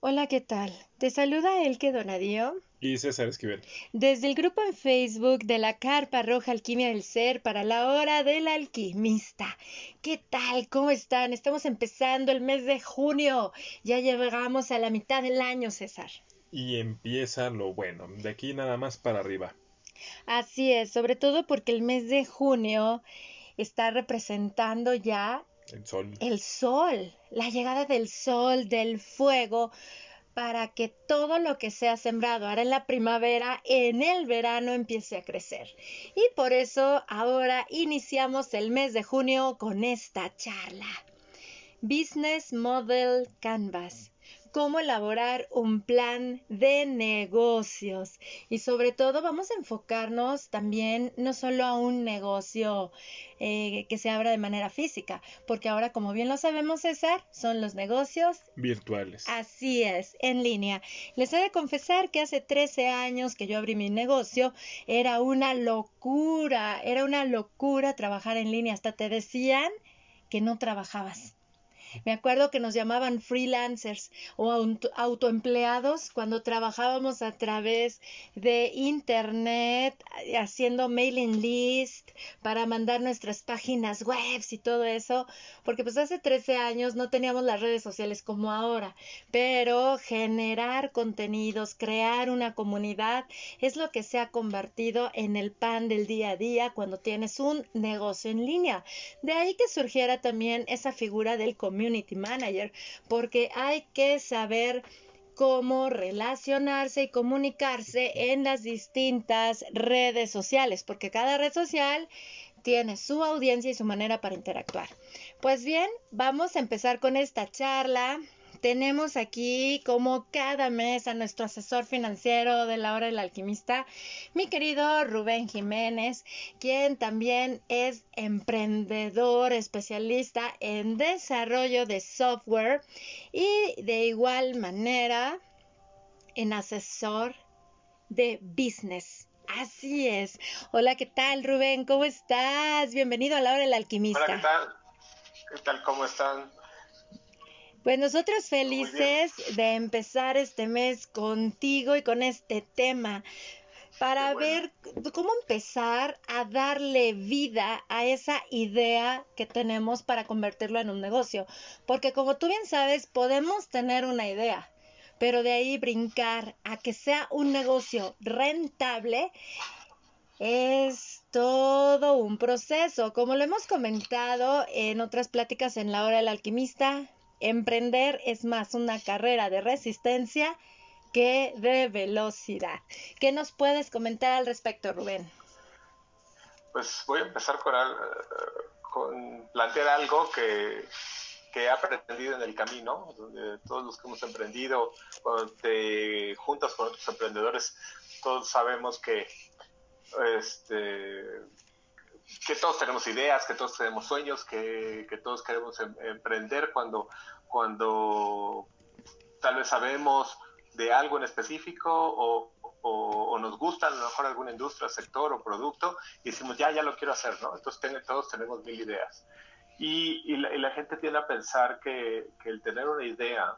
Hola, ¿qué tal? Te saluda Elke Donadío. Y César Esquivel. Desde el grupo en Facebook de la Carpa Roja Alquimia del Ser para la Hora del Alquimista. ¿Qué tal? ¿Cómo están? Estamos empezando el mes de junio. Ya llegamos a la mitad del año, César. Y empieza lo bueno, de aquí nada más para arriba. Así es, sobre todo porque el mes de junio está representando ya El sol. el sol, la llegada del sol, del fuego, para que todo lo que se ha sembrado ahora en la primavera, en el verano empiece a crecer. Y por eso ahora iniciamos el mes de junio con esta charla. Business Model Canvas. Cómo elaborar un plan de negocios. Y sobre todo vamos a enfocarnos también no solo a un negocio eh, que se abra de manera física, porque ahora, como bien lo sabemos, César, son los negocios Virtuales. Así es, en línea. Les he de confesar que hace 13 años que yo abrí mi negocio, era una locura, era una locura trabajar en línea. Hasta te decían que no trabajabas. Me acuerdo que nos llamaban freelancers o auto- autoempleados cuando trabajábamos a través de internet, haciendo mailing list para mandar nuestras páginas web y todo eso, porque pues hace 13 años no teníamos las redes sociales como ahora, pero generar contenidos, crear una comunidad es lo que se ha convertido en el pan del día a día cuando tienes un negocio en línea. De ahí que surgiera también esa figura del community manager, porque hay que saber cómo relacionarse y comunicarse en las distintas redes sociales, porque cada red social tiene su audiencia y su manera para interactuar. Pues bien, vamos a empezar con esta charla. Tenemos aquí, como cada mes, a nuestro asesor financiero de la hora del alquimista, mi querido Rubén Jiménez, quien también es emprendedor, especialista en desarrollo de software y de igual manera en asesor de business. Así es. Hola, ¿qué tal, Rubén? ¿Cómo estás? Bienvenido a la hora del alquimista. Hola, ¿qué tal? ¿Qué tal? ¿Cómo están? Pues nosotros felices de empezar este mes contigo y con este tema para bueno. ver cómo empezar a darle vida a esa idea que tenemos para convertirlo en un negocio. Porque como tú bien sabes, podemos tener una idea, pero de ahí brincar a que sea un negocio rentable es todo un proceso. Como lo hemos comentado en otras pláticas en la hora del alquimista, emprender es más una carrera de resistencia que de velocidad. ¿Qué nos puedes comentar al respecto, Rubén? Pues voy a empezar con, con plantear algo que, que he aprendido en el camino, todos los que hemos emprendido, juntas con otros emprendedores, todos sabemos que, este, que todos tenemos ideas, que todos tenemos sueños, que, que todos queremos em- emprender cuando, cuando tal vez sabemos de algo en específico o, o- o nos gusta a lo mejor alguna industria, sector o producto y decimos, ya, ya lo quiero hacer, ¿no? Entonces todos tenemos mil ideas. Y, y la, y la gente tiende a pensar que, que el tener una idea,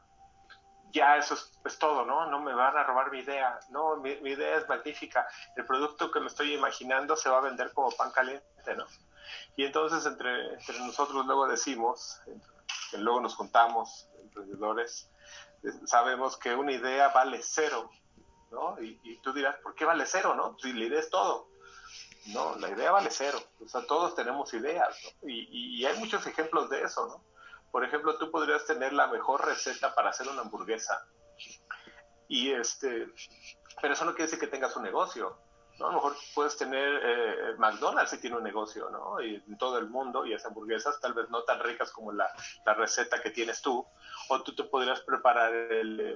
ya eso es, todo, ¿no? No me van a robar mi idea. No, mi, idea es magnífica. El producto que me estoy imaginando se va a vender como pan caliente, ¿no? Y entonces entre, entre nosotros luego decimos, que luego nos juntamos, emprendedores, eh, sabemos que una idea vale cero, ¿no? Y, y tú dirás, ¿por qué vale cero, no? Si la idea es todo. No, la idea vale cero. O sea, todos tenemos ideas, ¿no? Y- y hay muchos ejemplos de eso, ¿no? Por ejemplo, tú podrías tener la mejor receta para hacer una hamburguesa. Y este, pero eso no quiere decir que tengas un negocio. ¿no? A lo mejor puedes tener eh, McDonald's si tiene un negocio, ¿no? Y en todo el mundo y hace hamburguesas tal vez no tan ricas como la, la receta que tienes tú. O tú te podrías preparar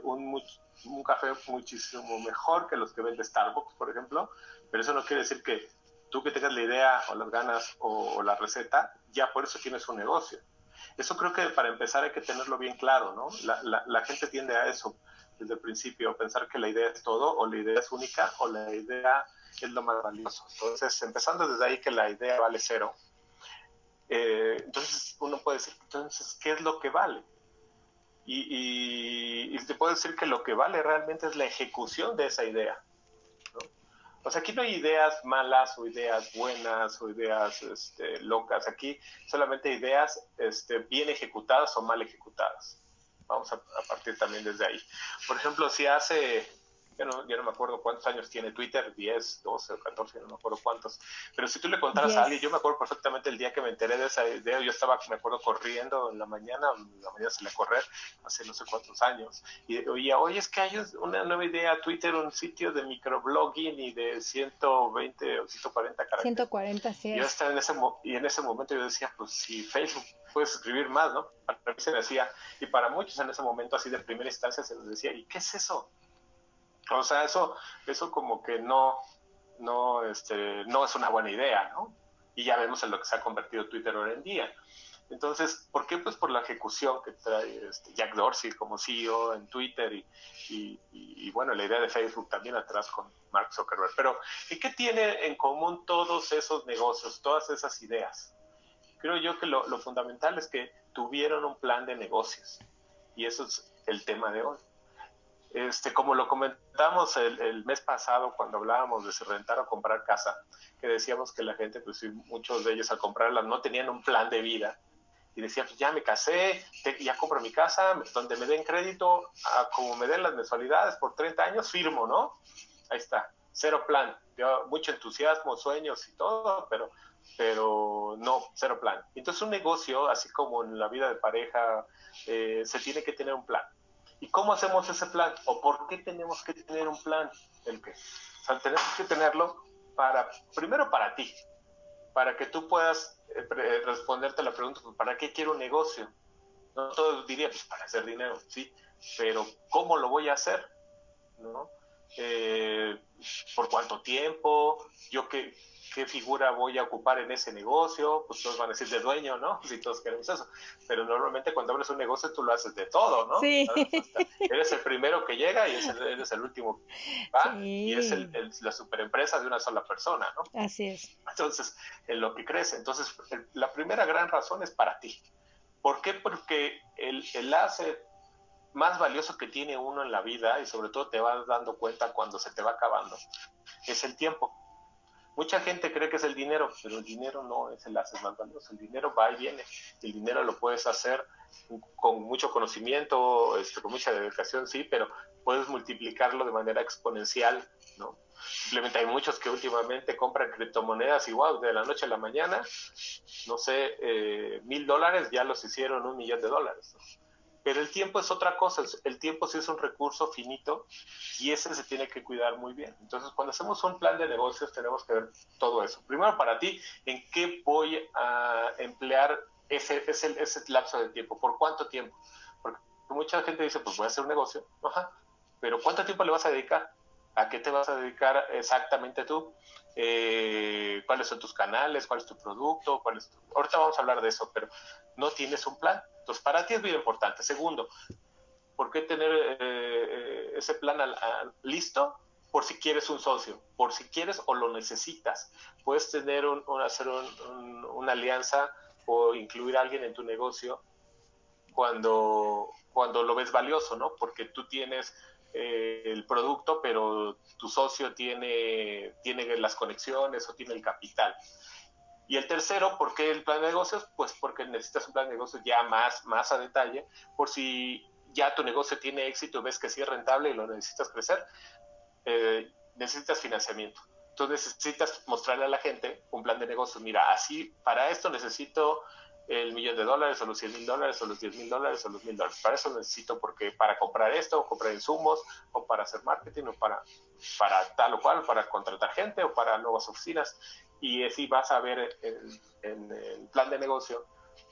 un, un café muchísimo mejor que los que vende Starbucks, por ejemplo. Pero eso no quiere decir que tú que tengas la idea o las ganas o la receta, ya por eso tienes un negocio. Eso creo que para empezar hay que tenerlo bien claro, ¿no? La, la, gente tiende a eso desde el principio, pensar que la idea es todo, o la idea es única, o la idea es lo más valioso. Entonces, empezando desde ahí que la idea vale cero, eh, entonces uno puede decir, entonces, ¿qué es lo que vale? y, te puedo decir que lo que vale realmente es la ejecución de esa idea. O sea, aquí no hay ideas malas o ideas buenas o ideas este, locas. Aquí solamente ideas este, bien ejecutadas o mal ejecutadas. Vamos a partir también desde ahí. Por ejemplo, si hace yo no, no me acuerdo cuántos años tiene Twitter, 10, 12 o 14, no me acuerdo cuántos. Pero si tú le contaras a alguien, yo me acuerdo perfectamente el día que me enteré de esa idea, yo estaba, me acuerdo, corriendo en la mañana, en la mañana se le correr, hace no sé cuántos años, y oía, oye, es que hay una nueva idea, Twitter, un sitio de microblogging y de 120 o 140 caracteres. 140, sí. Yo estaba en ese, y en ese momento yo decía, pues si Facebook puedes escribir más, ¿no? Para mí se decía, y para muchos en ese momento así de primera instancia se les decía, ¿y qué es eso? O sea, eso, eso como que no, no, este, no es una buena idea, ¿no? Y ya vemos en lo que se ha convertido Twitter hoy en día. Entonces, ¿por qué? Pues por la ejecución que trae este Jack Dorsey como CEO en Twitter y, y, bueno, la idea de Facebook también atrás con Mark Zuckerberg. Pero, ¿y qué tiene en común todos esos negocios, todas esas ideas? Creo yo que lo, lo fundamental es que tuvieron un plan de negocios y eso es el tema de hoy. Este, como lo comentamos el, mes pasado cuando hablábamos de si rentar o comprar casa, que decíamos que la gente, pues muchos de ellos al comprarla no tenían un plan de vida y decían, pues ya me casé, ya compro mi casa, donde me den crédito, como me den las mensualidades por 30 años, firmo, ¿no? Ahí está, cero plan, mucho entusiasmo, sueños y todo, pero, pero no, cero plan. Entonces un negocio, así como en la vida de pareja, eh, se tiene que tener un plan ¿Y cómo hacemos ese plan? ¿O por qué tenemos que tener un plan? El que, o sea, tenemos que tenerlo para, primero para ti, para que tú puedas eh, eh, responderte la pregunta, pues, ¿para qué quiero un negocio? No todos diría, pues para hacer dinero, sí, pero ¿cómo lo voy a hacer? ¿No? Eh, ¿Por cuánto tiempo? ¿Yo qué, qué figura voy a ocupar en ese negocio, pues todos van a decir de dueño, ¿no? Si todos queremos eso. Pero normalmente cuando abres un negocio tú lo haces de todo, ¿no? Sí. Eres el primero que llega y eres el último va y es el, la superempresa de una sola persona, ¿no? Así es. Entonces, en lo que crece. Entonces, la primera gran razón es para ti. ¿Por qué? Porque el, el asset más valioso que tiene uno en la vida y sobre todo te vas dando cuenta cuando se te va acabando es el tiempo Mucha gente cree que es el dinero, pero el dinero no es el haces más valioso. El dinero va y viene. El dinero lo puedes hacer con mucho conocimiento, este, con mucha dedicación, sí, pero puedes multiplicarlo de manera exponencial, ¿no? Simplemente hay muchos que últimamente compran criptomonedas y wow, de la noche a la mañana, no sé, eh, mil dólares ya los hicieron un millón de dólares. ¿no? Pero el tiempo es otra cosa, el tiempo sí es un recurso finito y ese se tiene que cuidar muy bien. Entonces, cuando hacemos un plan de negocios tenemos que ver todo eso. Primero, para ti, ¿en qué voy a emplear ese, ese, ese lapso de tiempo? ¿Por cuánto tiempo? Porque mucha gente dice, pues voy a hacer un negocio, Ajá. pero ¿cuánto tiempo le vas a dedicar? ¿A qué te vas a dedicar exactamente tú? Eh, ¿Cuáles son tus canales? ¿Cuál es tu producto? ¿Cuál es Ahorita vamos a hablar de eso, pero no tienes un plan. Entonces, para ti es muy importante. Segundo, ¿por qué tener eh, eh, ese plan listo? Por si quieres un socio, por si quieres o lo necesitas. Puedes tener un, hacer una alianza o incluir a alguien en tu negocio cuando, cuando lo ves valioso, ¿no? Porque tú tienes eh, el producto, pero tu socio tiene, tiene las conexiones o tiene el capital. Y el tercero, ¿por qué el plan de negocios? Pues porque necesitas un plan de negocios ya más, más a detalle, por si ya tu negocio tiene éxito, ves que sí es rentable y lo necesitas crecer, eh, necesitas financiamiento. Entonces necesitas mostrarle a la gente un plan de negocios. Mira, así, para esto necesito el millón de dólares o los 100 mil dólares o los 10 mil dólares o los mil dólares. Para eso necesito, porque para comprar esto, o comprar insumos, o para hacer marketing, o para, para tal o cual, para contratar gente, o para nuevas oficinas. Y así vas a ver en, el plan de negocio,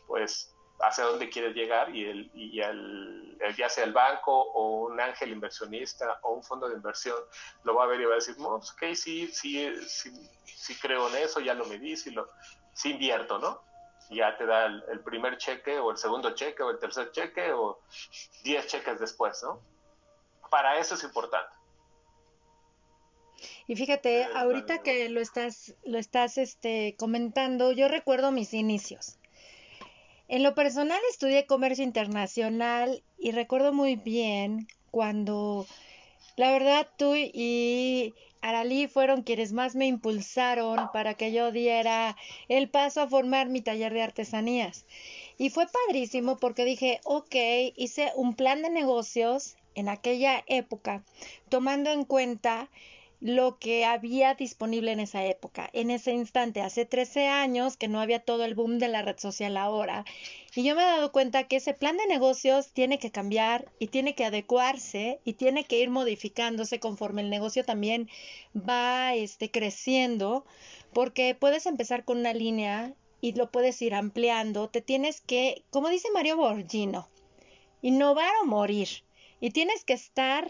pues, hacia dónde quieres llegar y, el, y el, ya sea el banco o un ángel inversionista o un fondo de inversión lo va a ver y va a decir, pues, ok, sí, sí, sí, sí creo en eso, ya lo medí, sí, lo, sí invierto, ¿no? Ya te da el, primer cheque o el segundo cheque o el tercer cheque o 10 cheques después, ¿no? Para eso es importante. Y fíjate, eh, ahorita que lo estás, lo estás este, comentando, yo recuerdo mis inicios. En lo personal estudié comercio internacional y recuerdo muy bien cuando la verdad tú y Aralí fueron quienes más me impulsaron para que yo diera el paso a formar mi taller de artesanías. Y fue padrísimo porque dije, ok, hice un plan de negocios en aquella época, tomando en cuenta lo que había disponible en esa época, en ese instante, hace 13 años que no había todo el boom de la red social ahora. Y yo me he dado cuenta que ese plan de negocios tiene que cambiar y tiene que adecuarse y tiene que ir modificándose conforme el negocio también va este, creciendo, porque puedes empezar con una línea y lo puedes ir ampliando. Te tienes que, como dice Mario Borgino, innovar o morir. Y tienes que estar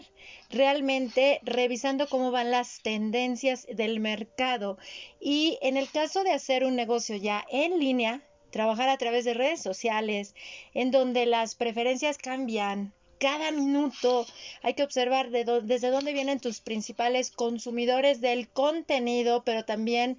realmente revisando cómo van las tendencias del mercado. Y en el caso de hacer un negocio ya en línea, trabajar a través de redes sociales, en donde las preferencias cambian, cada minuto hay que observar desde dónde vienen tus principales consumidores del contenido, pero también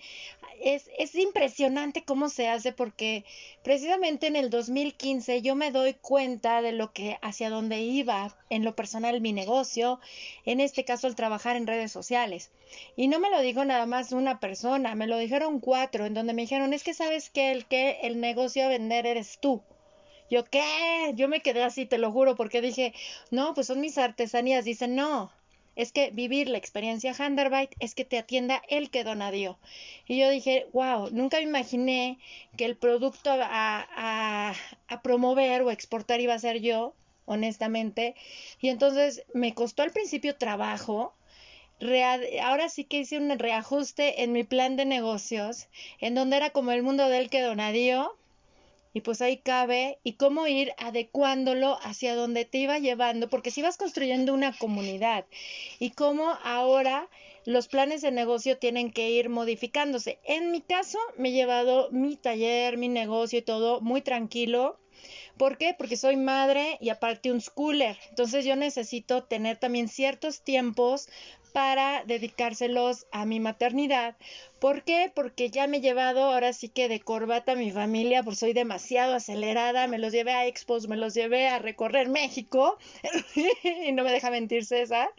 es, es impresionante cómo se hace porque precisamente en el 2015 yo me doy cuenta de lo que hacia dónde iba en lo personal mi negocio, en este caso el trabajar en redes sociales. Y no me lo dijo nada más una persona, me lo dijeron cuatro, en donde me dijeron, es que sabes que el que el negocio a vender eres tú. Yo, ¿qué? Yo me quedé así, te lo juro, porque dije, no, pues son mis artesanías. Dicen, no, es que vivir la experiencia Handerbite es que te atienda el que donadió. Y yo dije, wow, nunca me imaginé que el producto a, a, a promover o exportar iba a ser yo, honestamente. Y entonces me costó al principio trabajo. ahora sí que hice un reajuste en mi plan de negocios, en donde era como el mundo del que donadió, y pues ahí cabe y cómo ir adecuándolo hacia donde te iba llevando, porque si vas construyendo una comunidad y cómo ahora los planes de negocio tienen que ir modificándose. En mi caso, me he llevado mi taller, mi negocio y todo muy tranquilo. ¿Por qué? Porque soy madre y aparte un schooler. Entonces yo necesito tener también ciertos tiempos para dedicárselos a mi maternidad. ¿Por qué? Porque ya me he llevado ahora sí que de corbata a mi familia, porque soy demasiado acelerada, me los llevé a expos, me los llevé a recorrer México y no me deja mentir César.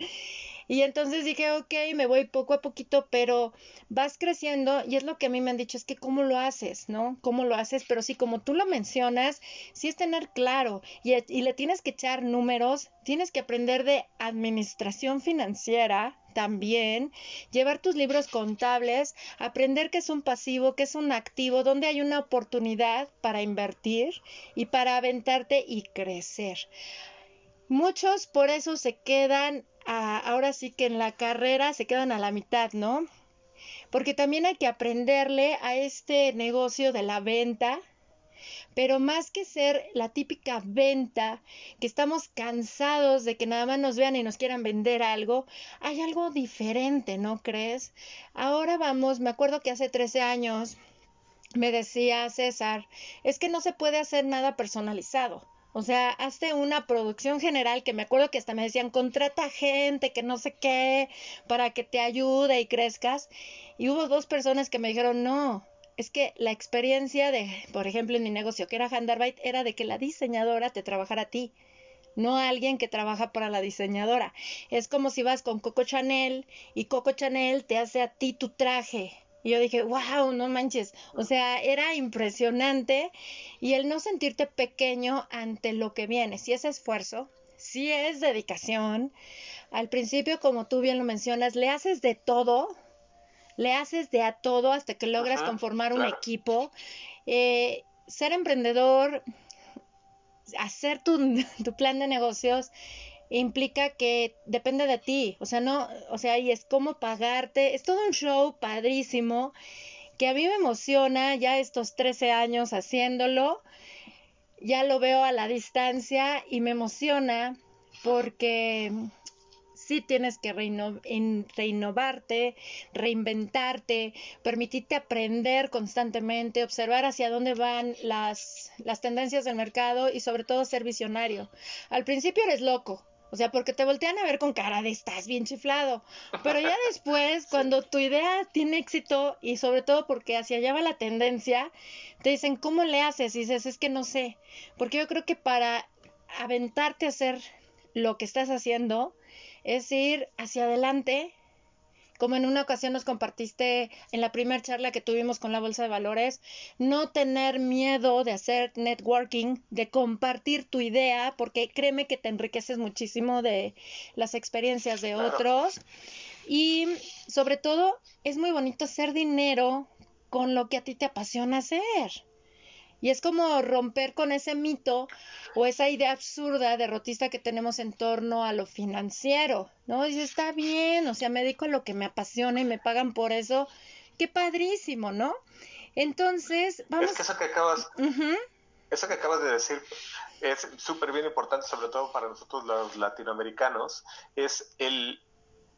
Y entonces dije, ok, me voy poco a poquito, pero vas creciendo y es lo que a mí me han dicho, es que cómo lo haces, ¿no? ¿Cómo lo haces? Pero sí, como tú lo mencionas, sí es tener claro y, y le tienes que echar números, tienes que aprender de administración financiera, también, llevar tus libros contables, aprender qué es un pasivo, qué es un activo, dónde hay una oportunidad para invertir y para aventarte y crecer. Muchos por eso se quedan, ahora sí que en la carrera se quedan a la mitad, ¿no? Porque también hay que aprenderle a este negocio de la venta, pero más que ser la típica venta, que estamos cansados de que nada más nos vean y nos quieran vender algo, hay algo diferente, ¿no crees? Ahora vamos, me acuerdo que hace 13 años me decía César, es que no se puede hacer nada personalizado. O sea, hazte una producción general que me acuerdo que hasta me decían, contrata gente que no sé qué para que te ayude y crezcas. Y hubo dos personas que me dijeron, no, es que la experiencia de, por ejemplo, en mi negocio que era Handarbeit, era de que la diseñadora te trabajara a ti no a alguien que trabaja para la diseñadora. Es como si vas con Coco Chanel y Coco Chanel te hace a ti tu traje. Y yo dije, wow, no manches. O sea, era impresionante. Y el no sentirte pequeño ante lo que viene. Si es esfuerzo, si es dedicación. Al principio, como tú bien lo mencionas, le haces de todo. Le haces de a todo hasta que logras conformar un equipo. Eh, ser emprendedor, hacer tu, tu plan de negocios implica que depende de ti, o sea, no, o sea, y es como pagarte, es todo un show padrísimo que a mí me emociona ya estos 13 años haciéndolo, ya lo veo a la distancia y me emociona porque sí tienes que reinnovarte, reinventarte, permitirte aprender constantemente, observar hacia dónde van las, las tendencias del mercado y sobre todo ser visionario. Al principio eres loco, o sea, porque te voltean a ver con cara de estás bien chiflado. Pero ya después, cuando tu idea tiene éxito y sobre todo porque hacia allá va la tendencia, te dicen, ¿cómo le haces? Y dices, es que no sé. Porque yo creo que para aventarte a hacer lo que estás haciendo, es ir hacia adelante, como en una ocasión nos compartiste en la primera charla que tuvimos con la Bolsa de Valores, no tener miedo de hacer networking, de compartir tu idea, porque créeme que te enriqueces muchísimo de las experiencias de otros. Y sobre todo, es muy bonito hacer dinero con lo que a ti te apasiona hacer. Y es como romper con ese mito o esa idea absurda derrotista que tenemos en torno a lo financiero, ¿no? Y está bien, o sea, me dedico a lo que me apasiona y me pagan por eso. Qué padrísimo, ¿no? Entonces, vamos. Es que eso que acabas, eso que acabas de decir es súper bien importante, sobre todo para nosotros los latinoamericanos, es el,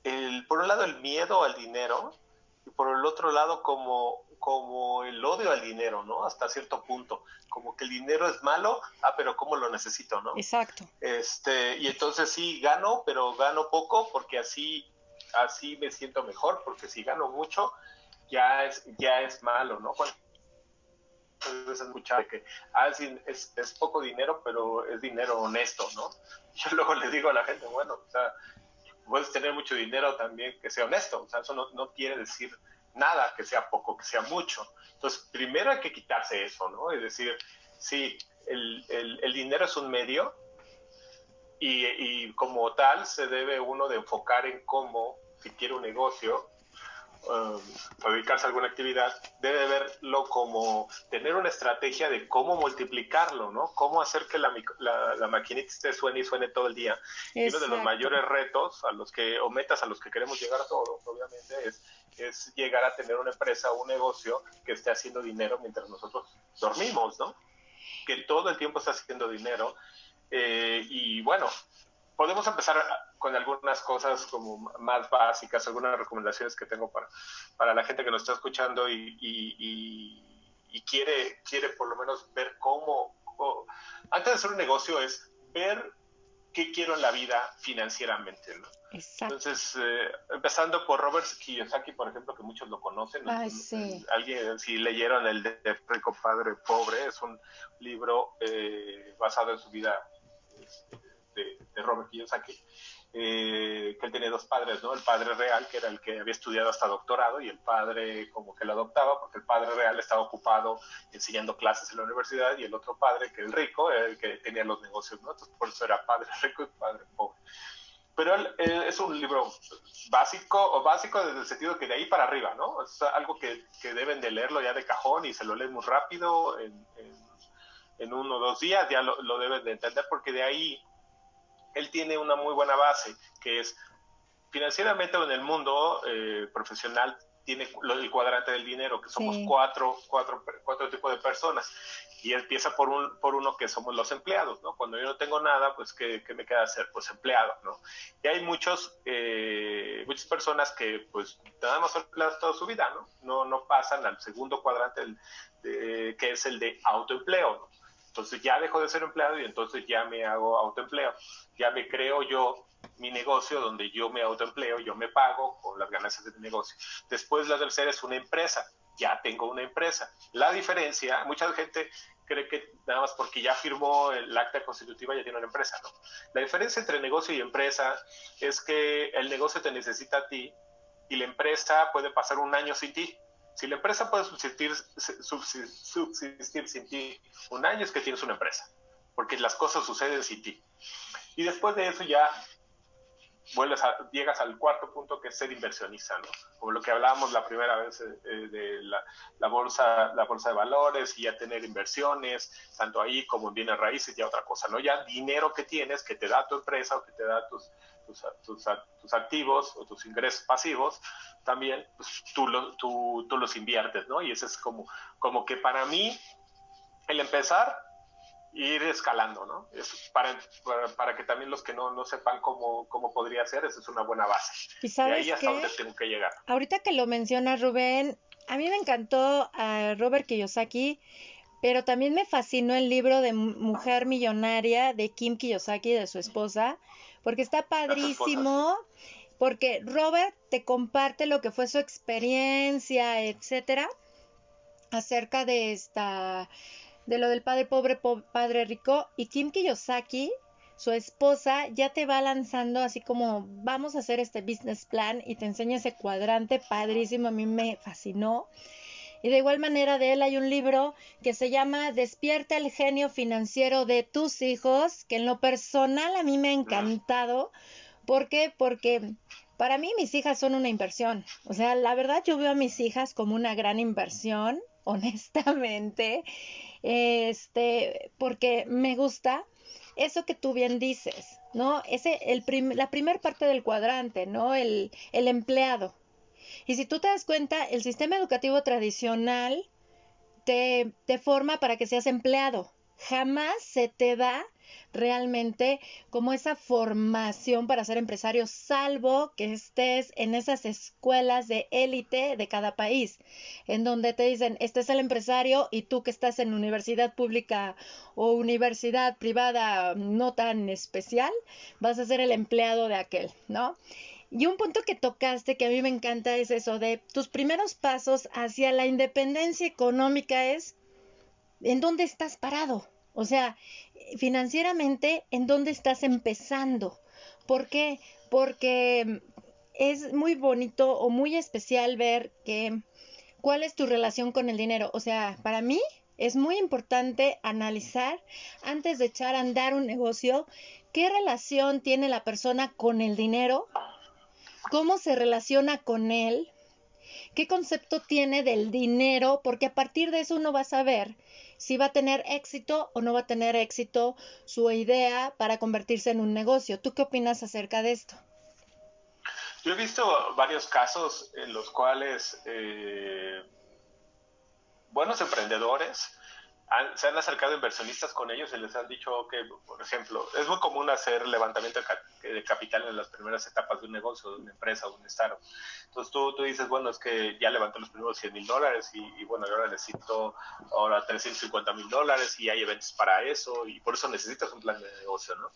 el, por un lado, el miedo al dinero y por el otro lado, como como el odio al dinero, ¿no? Hasta cierto punto, como que el dinero es malo, ah, pero ¿cómo lo necesito, no? Exacto. Este, y entonces sí gano, pero gano poco porque así así me siento mejor, porque si gano mucho ya es ya es malo, ¿no? Cuando veces escuchar que ah, es, es poco dinero, pero es dinero honesto, ¿no? Yo luego le digo a la gente, bueno, o sea, puedes tener mucho dinero también que sea honesto, o sea, eso no, no quiere decir nada que sea poco, que sea mucho. Entonces, primero hay que quitarse eso, ¿no? Es decir, sí, el, el, dinero es un medio y, y, como tal se debe uno de enfocar en cómo, si quiere un negocio, um, dedicarse a alguna actividad, debe verlo como tener una estrategia de cómo multiplicarlo, ¿no? Cómo hacer que la, la, la maquinita esté suene y suene todo el día. Y uno de los mayores retos a los que, o metas a los que queremos llegar a todos, obviamente, es es llegar a tener una empresa o un negocio que esté haciendo dinero mientras nosotros dormimos, ¿no? Que todo el tiempo está haciendo dinero. Eh, y bueno, podemos empezar con algunas cosas como más básicas, algunas recomendaciones que tengo para, para la gente que nos está escuchando y, y, quiere, quiere por lo menos ver cómo, antes de hacer un negocio es ver qué quiero en la vida financieramente, ¿no? Entonces, eh, empezando por Robert Kiyosaki, por ejemplo, que muchos lo conocen. Alguien, si leyeron el de Rico Padre Pobre, es un libro eh, basado en su vida este, de, Robert Kiyosaki, eh, que él tenía dos padres, ¿no? El padre real, que era el que había estudiado hasta doctorado, y el padre como que lo adoptaba, porque el padre real estaba ocupado enseñando clases en la universidad, y el otro padre, que el rico, era el que tenía los negocios, ¿no? Entonces, por eso era padre rico y padre pobre pero es un libro básico o básico desde el sentido que de ahí para arriba, ¿no? Es algo que, que deben de leerlo ya de cajón y se lo leen muy rápido, en, en, uno o dos días ya lo, lo, deben de entender porque de ahí él tiene una muy buena base, que es financieramente en el mundo eh, profesional tiene el cuadrante del dinero, que somos cuatro, cuatro, cuatro tipos de personas y empieza por, un, por uno que somos los empleados, ¿no? Cuando yo no tengo nada, pues, ¿qué, qué me queda hacer? Pues empleado, ¿no? Y hay muchos, eh, muchas personas que, pues, nada más son empleados toda su vida, ¿no? No, no pasan al segundo cuadrante, que es el de autoempleo, ¿no? Entonces ya dejo de ser empleado y entonces ya me hago autoempleo. Ya me creo yo mi negocio donde yo me autoempleo, yo me pago con las ganancias de mi negocio. Después la tercera es una empresa ya tengo una empresa. La diferencia, mucha gente cree que nada más porque ya firmó el acta constitutiva ya tiene una empresa, ¿no? La diferencia entre negocio y empresa es que el negocio te necesita a ti y la empresa puede pasar un año sin ti. Si la empresa puede subsistir, subsistir sin ti un año es que tienes una empresa, porque las cosas suceden sin ti. Y después de eso ya vuelves a, llegas al cuarto punto que es ser inversionista, ¿no? Como lo que hablábamos la primera vez eh, de la, bolsa, la bolsa de valores y ya tener inversiones, tanto ahí como en bienes raíces, ya otra cosa, ¿no? Ya dinero que tienes, que te da tu empresa o que te da tus, tus, tus, activos o tus ingresos pasivos, también pues, tú, tú, tú los inviertes, ¿no? Y ese es como, como que para mí, el empezar ir escalando, ¿no? Es para, para, que también los que no, no sepan cómo, cómo podría ser, esa es una buena base. Y sabes ahí hasta donde tengo que llegar. Ahorita que lo mencionas, Rubén, a mí me encantó a Robert Kiyosaki, pero también me fascinó el libro de Mujer Millonaria de Kim Kiyosaki, de su esposa, porque está padrísimo, porque Robert te comparte lo que fue su experiencia, etcétera, acerca de esta de lo del padre pobre, padre rico, y Kim Kiyosaki su esposa ya te va lanzando así como vamos a hacer este business plan y te enseña ese cuadrante padrísimo, a mí me fascinó. Y de igual manera de él hay un libro que se llama Despierta el genio financiero de tus hijos, que en lo personal a mí me ha encantado. ¿Por qué? Porque para mí mis hijas son una inversión. O sea, la verdad yo veo a mis hijas como una gran inversión, honestamente. Este, porque me gusta eso que tú bien dices, ¿no? Ese, el la primera parte del cuadrante, ¿no? El, el empleado. Y si tú te das cuenta, el sistema educativo tradicional te, te forma para que seas empleado. Jamás se te da realmente como esa formación para ser empresario, salvo que estés en esas escuelas de élite de cada país, en donde te dicen, este es el empresario y tú que estás en universidad pública o universidad privada no tan especial, vas a ser el empleado de aquel, ¿no? Y un punto que tocaste que a mí me encanta es eso de tus primeros pasos hacia la independencia económica es en dónde estás parado. O sea, financieramente, ¿en dónde estás empezando? ¿Por qué? Porque es muy bonito o muy especial ver que cuál es tu relación con el dinero. O sea, para mí es muy importante analizar antes de echar a andar un negocio qué relación tiene la persona con el dinero cómo se relaciona con él, qué concepto tiene del dinero, porque a partir de eso uno va a saber si va a tener éxito o no va a tener éxito su idea para convertirse en un negocio. ¿Tú qué opinas acerca de esto? Yo he visto varios casos en los cuales eh, buenos emprendedores se han acercado inversionistas con ellos y les han dicho que, por ejemplo, es muy común hacer levantamiento de, capital en las primeras etapas de un negocio, de una empresa, de un startup. Entonces tú, tú dices, bueno, es que ya levanté los primeros 100 mil dólares y, bueno, ahora necesito ahora 350 mil dólares y hay eventos para eso y por eso necesitas un plan de negocio, ¿no?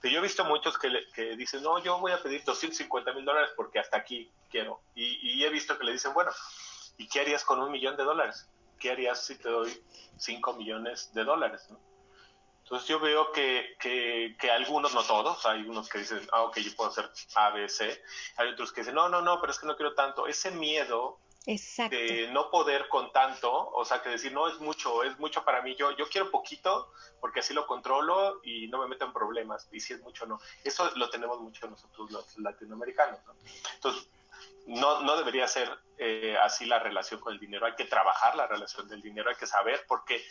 Pero yo he visto muchos que, que dicen, no, yo voy a pedir 250 mil dólares porque hasta aquí quiero. Y, y he visto que le dicen, bueno, ¿y qué harías con un millón de dólares? ¿Qué harías si te doy 5 millones de dólares? Entonces yo veo que, que, algunos, no todos, hay unos que dicen, ah, ok, yo puedo hacer A, B, C, hay otros que dicen, no, no, no, pero es que no quiero tanto. Ese miedo de no poder con tanto, o sea, que decir, no, es mucho, es mucho para mí, yo, yo quiero poquito porque así lo controlo y no me meto en problemas, y si es mucho no. Eso lo tenemos mucho nosotros los latinoamericanos. ¿no? Entonces, no, no debería ser eh, así la relación con el dinero. Hay que trabajar la relación del dinero, hay que saber por qué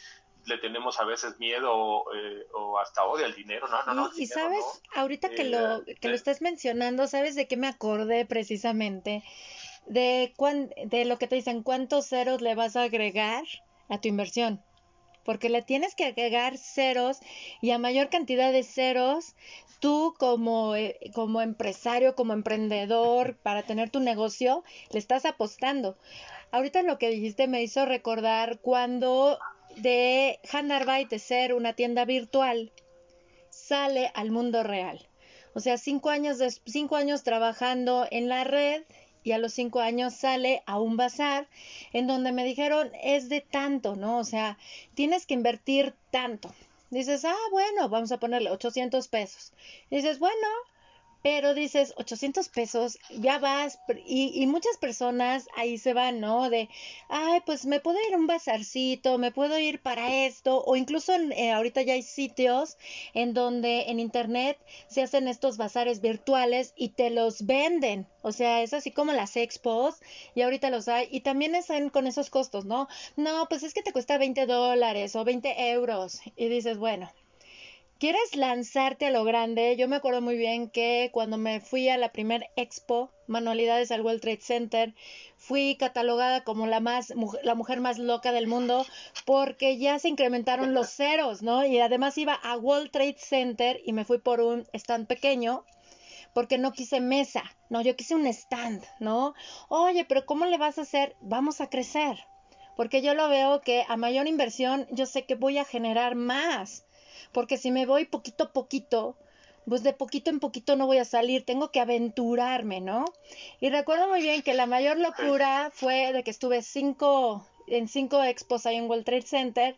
le tenemos a veces miedo eh, o hasta odio al dinero. No, no, no. Y, sabes, ahorita que, lo, eh, que lo estás mencionando, ¿sabes de qué me acordé precisamente? De, de lo que te dicen, ¿cuántos ceros le vas a agregar a tu inversión? Porque le tienes que agregar ceros y a mayor cantidad de ceros tú como, eh, como empresario, como emprendedor, para tener tu negocio, le estás apostando. Ahorita lo que dijiste me hizo recordar cuando de Handarbeit de ser una tienda virtual sale al mundo real. O sea, cinco años, de, cinco años trabajando en la red y a los cinco años sale a un bazar en donde me dijeron es de tanto, ¿no? O sea, tienes que invertir tanto. Dices, ah, bueno, vamos a ponerle 800 pesos. dices, bueno, pero dices 800 pesos, ya vas, y, y, muchas personas ahí se van, ¿no? De, ay, pues me puedo ir a un bazarcito, me puedo ir para esto, o incluso eh, ahorita ya hay sitios en donde en internet se hacen estos bazares virtuales y te los venden, o sea, es así como las expos, y ahorita los hay, y también están con esos costos, ¿no? No, pues es que te cuesta 20 dólares o 20 euros, y dices, bueno, ¿Quieres lanzarte a lo grande? Yo me acuerdo muy bien que cuando me fui a la primer expo, Manualidades al World Trade Center, fui catalogada como la más la mujer más loca del mundo porque ya se incrementaron los ceros, ¿no? Y además iba a World Trade Center y me fui por un stand pequeño porque no quise mesa, no, yo quise un stand, ¿no? Oye, pero ¿cómo le vas a hacer? Vamos a crecer. Porque yo lo veo que a mayor inversión yo sé que voy a generar más porque si me voy poquito a poquito, pues de poquito en poquito no voy a salir, tengo que aventurarme, ¿no? Y recuerdo muy bien que la mayor locura fue de que estuve cinco, en cinco expos ahí en World Trade Center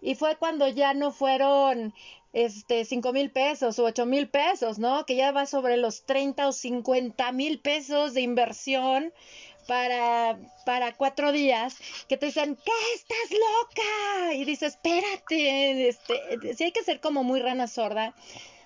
y fue cuando ya no fueron este, 5 mil pesos o 8 mil pesos, ¿no? Que ya va sobre los 30 o 50 mil pesos de inversión para, para cuatro días, que te dicen, ¿qué estás loca? Y dices, espérate, este, sí hay que ser como muy rana sorda,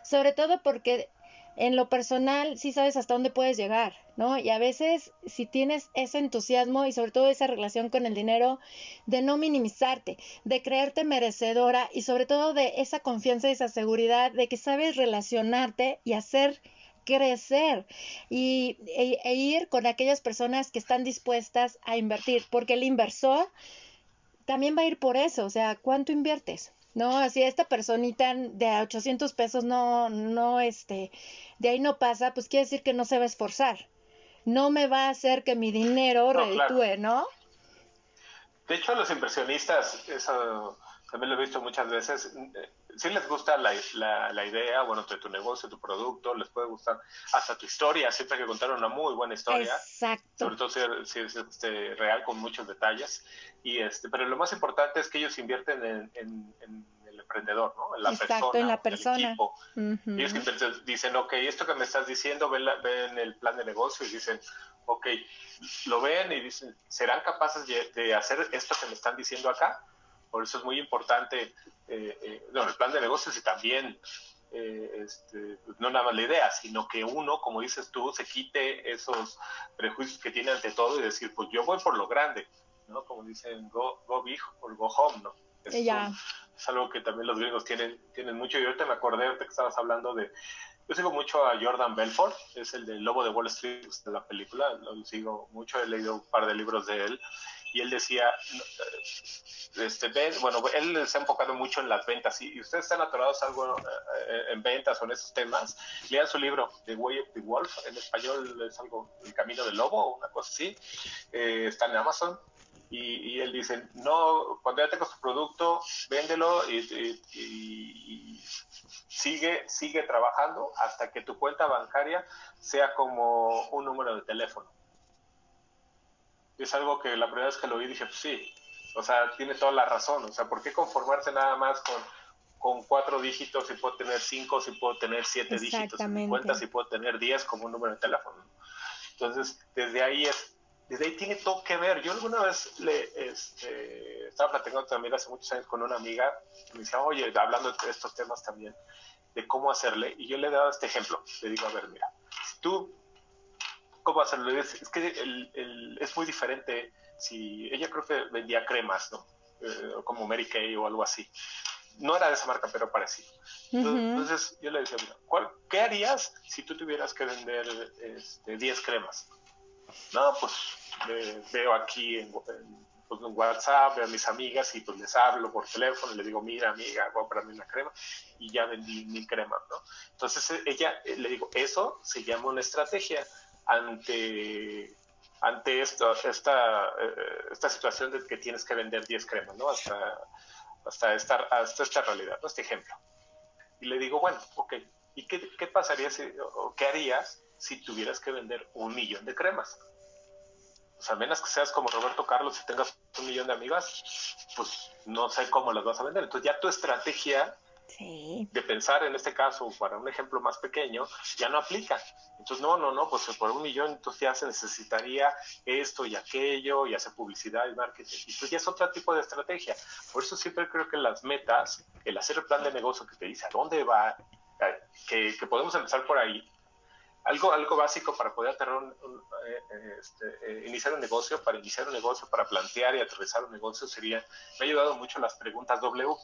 sobre todo porque en lo personal sí sabes hasta dónde puedes llegar, ¿no? Y a veces si tienes ese entusiasmo y sobre todo esa relación con el dinero, de no minimizarte, de creerte merecedora y sobre todo de esa confianza y esa seguridad de que sabes relacionarte y hacer crecer y, e, e ir con aquellas personas que están dispuestas a invertir, porque el inversor también va a ir por eso, o sea, ¿cuánto inviertes? No, así esta personita de 800 pesos no, no, este, de ahí no pasa, pues quiere decir que no se va a esforzar. No me va a hacer que mi dinero reditúe, ¿no? De hecho, los inversionistas, eso también lo he visto muchas veces, si les gusta la, la, idea, bueno, de tu negocio, tu producto, les puede gustar hasta tu historia, siempre hay que contar una muy buena historia. Exacto. Sobre todo si, es este, real con muchos detalles. Y este, pero lo más importante es que ellos invierten en, el emprendedor, ¿no? En la Exacto, en la persona. El equipo. Ellos dicen, ok, esto que me estás diciendo, ven, ven el plan de negocio y dicen, ok, lo ven y dicen, ¿serán capaces de hacer esto que me están diciendo acá? Por eso es muy importante eh, eh, el plan de negocios y también eh, este, no nada más la idea, sino que uno, como dices tú, se quite esos prejuicios que tiene ante todo y decir, pues yo voy por lo grande, ¿no? Como dicen, go, go big or go home, ¿no? Es, es algo que también los gringos tienen, tienen mucho. Y ahorita me acordé que estabas hablando de, yo sigo mucho a Jordan Belfort, es el del Lobo de Wall Street de la película, lo sigo mucho, he leído un par de libros de él y él decía, este, bueno, él se ha enfocado mucho en las ventas y, ustedes están atorados algo eh, en ventas o en esos temas, lean su libro, The Way of the Wolf, en español es algo, El Camino del Lobo, una cosa así, eh, está en Amazon. Y, él dice, no, cuando ya tengas tu producto, véndelo y, sigue, sigue trabajando hasta que tu cuenta bancaria sea como un número de teléfono es algo que la primera vez que lo vi dije, pues sí, o sea, tiene toda la razón, o sea, ¿por qué conformarse nada más con, con cuatro dígitos si puedo tener cinco, si puedo tener siete dígitos en cuenta, si puedo tener diez como un número de teléfono? Entonces, desde ahí es, desde ahí tiene todo que ver. Yo alguna vez le este, estaba platicando también hace muchos años con una amiga, me decía, oye, hablando de estos temas también, de cómo hacerle, y yo le he dado este ejemplo, le digo, a ver, mira, si tú hacerlo. Es, que el, es muy diferente si ella creo que vendía cremas, ¿no? Eh, como Mary Kay o algo así. No era de esa marca, pero parecido. Entonces, yo le decía, ¿cuál, ¿qué harías si tú tuvieras que vender este, 10 cremas? No, pues veo aquí en, pues, en, WhatsApp, veo a mis amigas y pues les hablo por teléfono y le digo, mira amiga, comprarme una crema y ya vendí mil cremas, ¿no? Entonces ella, eh, le digo, eso se llama una estrategia ante ante esto, esta, eh, esta situación de que tienes que vender 10 cremas, ¿no? Hasta, hasta, esta, hasta esta realidad. Este ejemplo. Y le digo, bueno, ok, ¿y qué, qué pasaría si, o qué harías si tuvieras que vender un millón de cremas? Sea, a menos que seas como Roberto Carlos y tengas un millón de amigas, pues no sé cómo las vas a vender. Entonces ya tu estrategia de pensar en este caso, para un ejemplo más pequeño, ya no aplica. Entonces, no, no, no, pues por un millón entonces ya se necesitaría esto y aquello y hacer publicidad y marketing. Y pues ya es otro tipo de estrategia. Por eso siempre creo que las metas, el hacer el plan de negocio que te dice a dónde va, eh, que, podemos empezar por ahí. Algo, algo básico para poder eh, eh, este, iniciar un negocio, para iniciar un negocio, para plantear y aterrizar un negocio sería, me ha ayudado mucho las preguntas W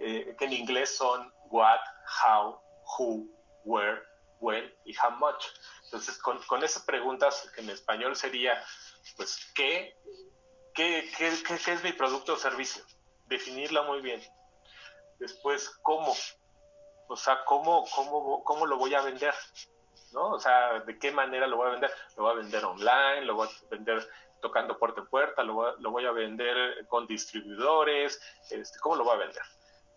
eh, que en inglés son what, how, who, where, when y how much. Entonces, con, con esas preguntas, que en español sería, pues, ¿qué, qué, qué, qué, es mi producto o servicio? Definirla muy bien. Después, ¿cómo? O sea, ¿cómo, cómo, cómo lo voy a vender? ¿No? O sea, ¿de qué manera lo voy a vender? Lo voy a vender online, lo voy a vender tocando puerta en puerta, lo voy, lo voy a vender con distribuidores, este, ¿cómo lo voy a vender?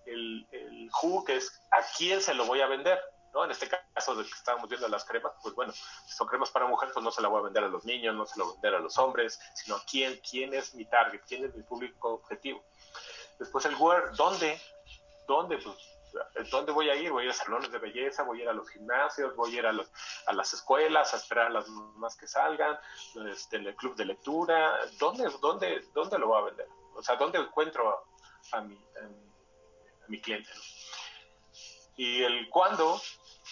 El, el who, que es a quién se lo voy a vender. ¿no? En este caso de que estábamos viendo las cremas, pues bueno, si son cremas para mujer, pues no se la voy a vender a los niños, no se la voy a vender a los hombres, sino a quién, quién es mi target, quién es mi público objetivo. Después el where, ¿dónde? ¿Dónde? Pues ¿dónde voy a ir? Voy a ir a salones de belleza, voy a ir a los gimnasios, voy a ir a, los, a las escuelas, a esperar a las mamás que salgan, este, el club de lectura. ¿Dónde, dónde, dónde lo voy a vender? O sea, ¿dónde encuentro a, a mi cliente? Y el cuándo,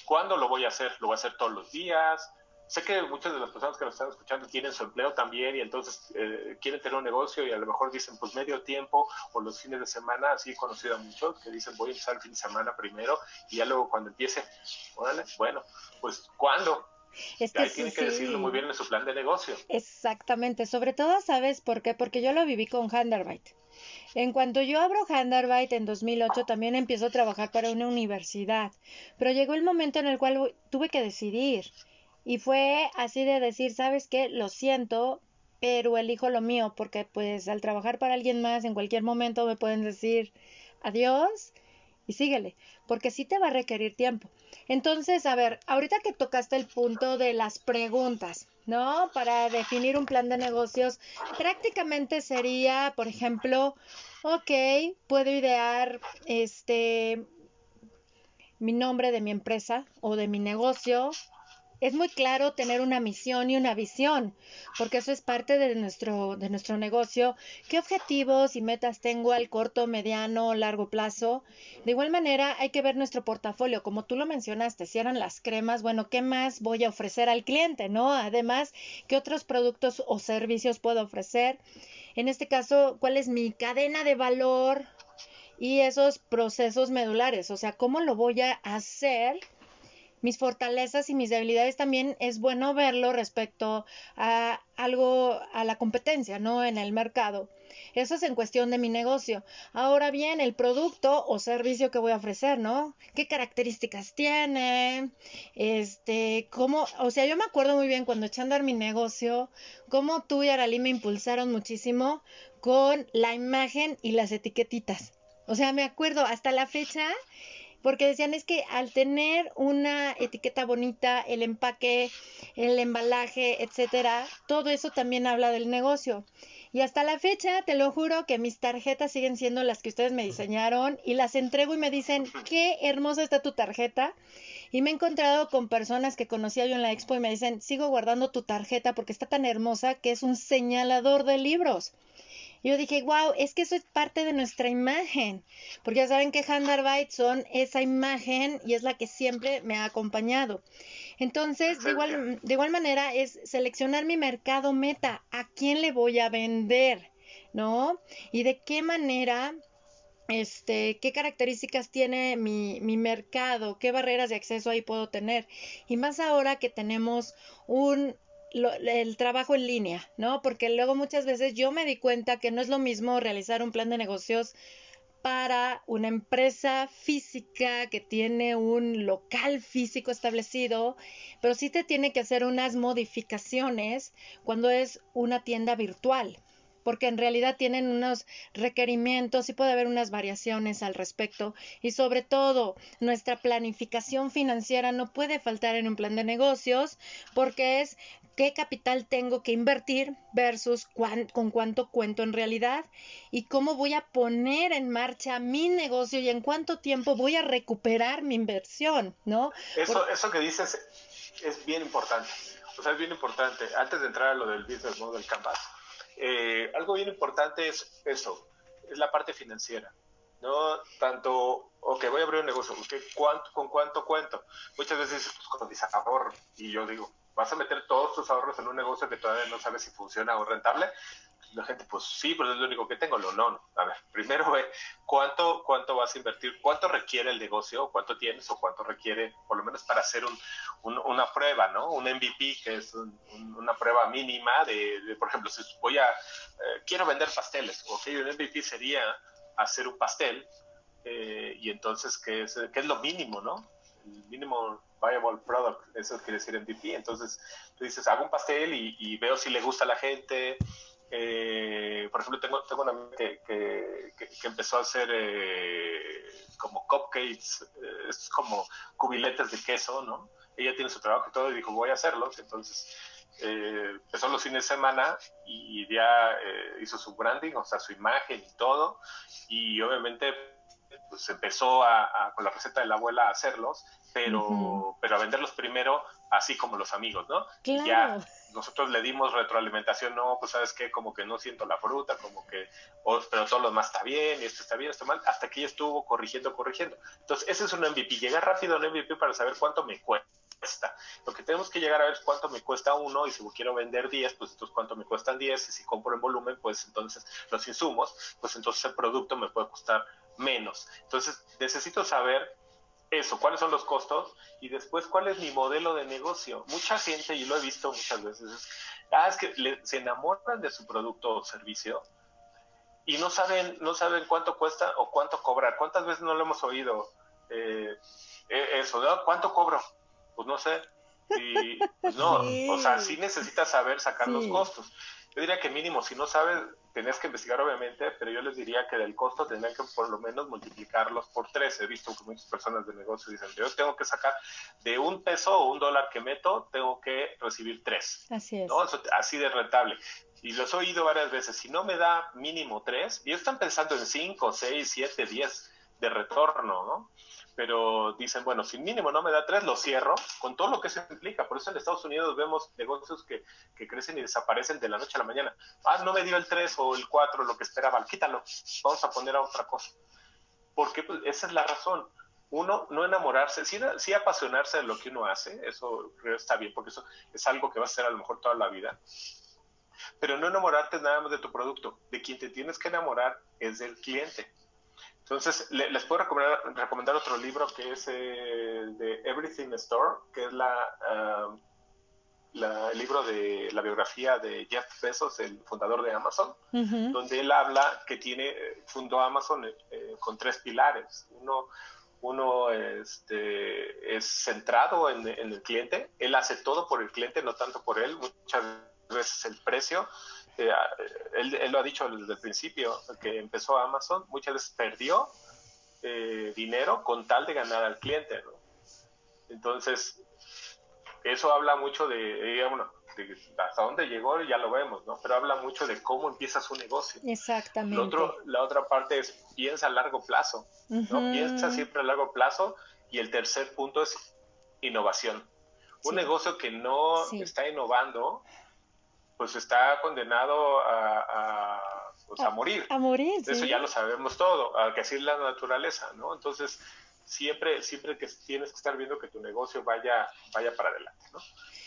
¿cuándo lo voy a hacer? ¿Lo voy a hacer todos los días? sé que muchas de las personas que nos están escuchando tienen su empleo también y entonces eh, quieren tener un negocio y a lo mejor dicen pues medio tiempo o los fines de semana, así he conocido a muchos que dicen voy a empezar el fin de semana primero y ya luego cuando empiece, órale, bueno, pues ¿cuándo? Es que Ahí tiene que decirlo muy bien en su plan de negocio. Exactamente, sobre todo, ¿sabes por qué? Porque yo lo viví con Handerbyte. En cuanto yo abro Handerbyte en 2008, también empiezo a trabajar para una universidad, pero llegó el momento en el cual tuve que decidir y fue así de decir, ¿sabes qué? Lo siento, pero elijo lo mío, porque pues al trabajar para alguien más en cualquier momento me pueden decir adiós síguele, porque sí te va a requerir tiempo. Entonces, a ver, ahorita que tocaste el punto de las preguntas, ¿no? Para definir un plan de negocios, prácticamente sería, por ejemplo, ok, puedo idear este mi nombre de mi empresa o de mi negocio, es muy claro tener una misión y una visión, porque eso es parte de nuestro, de nuestro negocio. ¿Qué objetivos y metas tengo al corto, mediano, largo plazo? De igual manera, hay que ver nuestro portafolio, como tú lo mencionaste, si eran las cremas, bueno, ¿qué más voy a ofrecer al cliente, no? Además, ¿qué otros productos o servicios puedo ofrecer? En este caso, ¿cuál es mi cadena de valor? Y esos procesos medulares, o sea, ¿cómo lo voy a hacer? Mis fortalezas y mis debilidades también es bueno verlo respecto a algo, a la competencia, ¿no? En el mercado. Eso es en cuestión de mi negocio. Ahora bien, el producto o servicio que voy a ofrecer, ¿no? ¿Qué características tiene? Este, cómo, o sea, yo me acuerdo muy bien cuando eché a andar mi negocio, cómo tú y Aralí me impulsaron muchísimo con la imagen y las etiquetitas. O sea, me acuerdo hasta la fecha porque decían es que al tener una etiqueta bonita, el empaque, el embalaje, etcétera, todo eso también habla del negocio. Y hasta la fecha, te lo juro que mis tarjetas siguen siendo las que ustedes me diseñaron y las entrego y me dicen, qué hermosa está tu tarjeta. Y me he encontrado con personas que conocía yo en la expo y me dicen, sigo guardando tu tarjeta porque está tan hermosa que es un señalador de libros yo dije, wow, es que eso es parte de nuestra imagen, porque ya saben que Handarbeit son esa imagen y es la que siempre me ha acompañado. Entonces, de igual, de igual manera, es seleccionar mi mercado meta, a quién le voy a vender, ¿no? Y de qué manera este, qué características tiene mi, mi, mercado, qué barreras de acceso ahí puedo tener. Y más ahora que tenemos un, el trabajo en línea, ¿no? Porque luego muchas veces yo me di cuenta que no es lo mismo realizar un plan de negocios para una empresa física que tiene un local físico establecido, pero sí te tiene que hacer unas modificaciones cuando es una tienda virtual, porque en realidad tienen unos requerimientos y puede haber unas variaciones al respecto y sobre todo nuestra planificación financiera no puede faltar en un plan de negocios porque es qué capital tengo que invertir versus con cuánto cuento en realidad y cómo voy a poner en marcha mi negocio y en cuánto tiempo voy a recuperar mi inversión, ¿no? Eso, eso que dices es bien importante. O sea, es bien importante. Antes de entrar a lo del business model canvas, eh, algo bien importante es eso, es la parte financiera. ¿no? Tanto, ok, voy a abrir un negocio, ¿cuánto, ¿con cuánto cuento? Muchas veces pues, con mis ahorro, y yo digo, vas a meter todos tus ahorros en un negocio que todavía no sabes si funciona o rentable. La gente, pues sí, pero es lo único que tengo. No, no. A ver, primero ve cuánto, cuánto vas a invertir, cuánto requiere el negocio, cuánto tienes o cuánto requiere, por lo menos para hacer un, una prueba, ¿no? Un MVP, que es una prueba mínima de, por ejemplo, si voy a, eh, quiero vender pasteles, ok, un MVP sería hacer un pastel, eh, y entonces, ¿qué es, ¿qué es lo mínimo, no? El mínimo viable product, eso quiere decir MVP. Entonces, tú dices, hago un pastel y, veo si le gusta a la gente. Eh, por ejemplo, tengo, tengo una amiga que, que, empezó a hacer eh, como cupcakes, eh, es como cubiletes de queso, ¿no? Ella tiene su trabajo y todo y dijo, voy a hacerlos. Entonces, empezó los fines de semana y ya hizo su branding, o sea, su imagen y todo. Y obviamente pues empezó a, con la receta de la abuela a hacerlos, pero, pero a venderlos primero así como los amigos, ¿no? Claro. Ya nosotros le dimos retroalimentación, no, pues sabes qué, como que no siento la fruta, como que, pero todo lo demás está bien, y esto está bien, esto mal, hasta que ella estuvo corrigiendo, corrigiendo. Entonces, ese es un MVP, llegar rápido a un MVP para saber cuánto me cuesta. Lo que tenemos que llegar a ver es cuánto me cuesta uno, y si quiero vender 10, pues entonces cuánto me cuestan 10, y si compro en volumen, pues entonces los insumos, pues entonces el producto me puede costar menos. Entonces, necesito saber eso, cuáles son los costos y después cuál es mi modelo de negocio. Mucha gente, y lo he visto muchas veces, es, ah, es que se enamoran de su producto o servicio y no saben, no saben cuánto cuesta o cuánto cobrar. ¿Cuántas veces no lo hemos oído? Eh, eh, eso, ¿no? ¿cuánto cobro? Pues no sé. Y pues no, o sea, sí necesitas saber sacar los costos. Yo diría que mínimo, si no sabes, tenías que investigar obviamente, pero yo les diría que del costo tendrían que por lo menos multiplicarlos por tres. He visto que muchas personas de negocio dicen, yo tengo que sacar de un peso o un dólar que meto, tengo que recibir tres. Así es. así de rentable. Y los he oído varias veces, si no me da mínimo tres, y están pensando en cinco, seis, siete, diez de retorno, ¿no? Pero dicen, bueno, si mínimo no me da tres, lo cierro, con todo lo que se implica. Por eso en Estados Unidos vemos negocios que, que crecen y desaparecen de la noche a la mañana. Ah, no me dio el tres o el cuatro, lo que esperaban, quítalo, vamos a poner a otra cosa. Porque pues, esa es la razón. Uno, no enamorarse, sí, sí apasionarse de lo que uno hace, eso está bien, porque eso es algo que va a ser a lo mejor toda la vida. Pero no enamorarte nada más de tu producto, de quien te tienes que enamorar es del cliente entonces, les puedo recomendar, otro libro que es eh, de Everything Store, que es la, el libro de la biografía de Jeff Bezos, el fundador de Amazon, donde él habla que tiene, fundó Amazon eh, con tres pilares. Uno, uno este, es centrado en, en, el cliente, él hace todo por el cliente, no tanto por él, muchas veces el precio eh, él, lo ha dicho desde el principio, que empezó Amazon, muchas veces perdió eh, dinero con tal de ganar al cliente. Entonces, eso habla mucho de, bueno, hasta dónde llegó ya lo vemos, ¿no? Pero habla mucho de cómo empieza su negocio. Exactamente. Otro, la otra parte es piensa a largo plazo, ¿no? Piensa siempre a largo plazo. Y el tercer punto es innovación. Un negocio que no está innovando pues está condenado a, pues, a, morir. A morir. Eso ya lo sabemos todo, a que así es la naturaleza, ¿no? Entonces, siempre, siempre que tienes que estar viendo que tu negocio vaya, vaya para adelante, ¿no?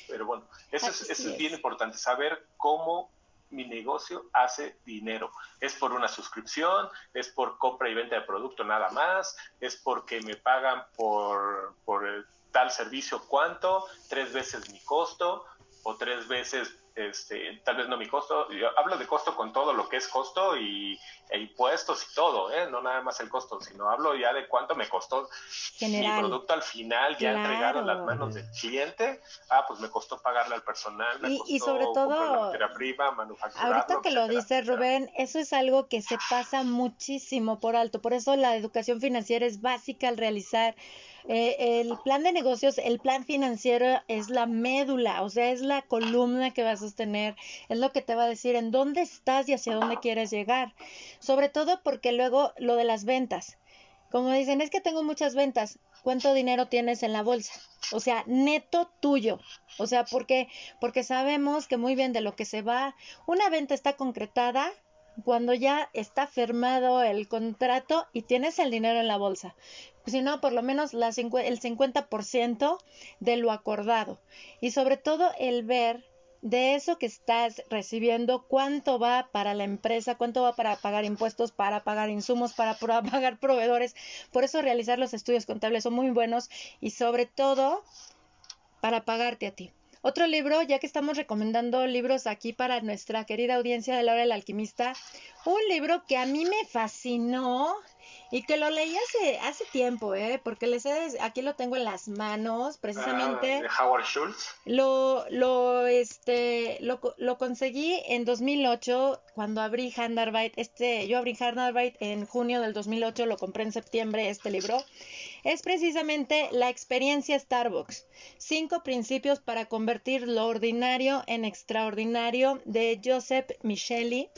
Pero bueno, eso, es, eso es bien importante, saber cómo mi negocio hace dinero. Es por una suscripción, es por compra y venta de producto nada más, es porque me pagan por, por tal servicio cuánto, tres veces mi costo o tres veces este, tal vez no mi costo, yo hablo de costo con todo lo que es costo y e impuestos y todo, ¿eh? no nada más el costo, sino hablo ya de cuánto me costó mi producto al final, ya entregado en las manos del cliente, ah, pues me costó pagarle al personal, me y, costó y sobre todo, ahorita que lo dice Rubén, eso es algo que se pasa muchísimo por alto, por eso la educación financiera es básica al realizar eh, el plan de negocios, el plan financiero es la médula, o sea, es la columna que va a sostener, es lo que te va a decir en dónde estás y hacia dónde quieres llegar. Sobre todo porque luego lo de las ventas. Como dicen, es que tengo muchas ventas. ¿Cuánto dinero tienes en la bolsa? O sea, neto tuyo. O sea, porque porque sabemos que muy bien de lo que se va, una venta está concretada cuando ya está firmado el contrato y tienes el dinero en la bolsa si no, por lo menos la, el 50% de lo acordado. Y sobre todo el ver de eso que estás recibiendo, cuánto va para la empresa, cuánto va para pagar impuestos, para pagar insumos, para pagar proveedores. Por eso realizar los estudios contables son muy buenos y sobre todo para pagarte a ti. Otro libro, ya que estamos recomendando libros aquí para nuestra querida audiencia de Laura el Alquimista, un libro que a mí me fascinó y que lo leí hace, hace tiempo, ¿eh? Porque les aquí lo tengo en las manos, precisamente. Ah, Howard Schultz. Lo, lo, este, lo, lo conseguí en 2008 cuando abrí Handarbeit. Este, yo abrí Handarbeit en junio del 2008, lo compré en septiembre este libro. Es precisamente la experiencia Starbucks. Cinco principios para convertir lo ordinario en extraordinario de Joseph Micheli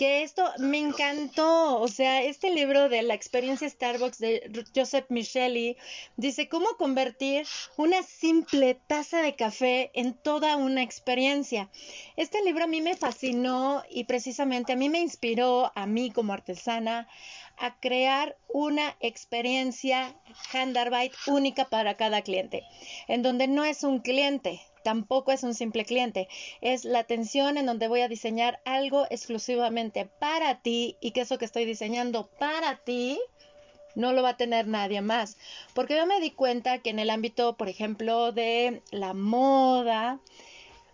que esto me encantó, o sea, este libro de la experiencia Starbucks de Joseph Micheli dice cómo convertir una simple taza de café en toda una experiencia. Este libro a mí me fascinó y precisamente a mí me inspiró a mí como artesana a crear una experiencia Handarbeit única para cada cliente, en donde no es un cliente, tampoco es un simple cliente, es la atención en donde voy a diseñar algo exclusivamente para ti y que eso que estoy diseñando para ti no lo va a tener nadie más. Porque yo me di cuenta que en el ámbito, por ejemplo, de la moda,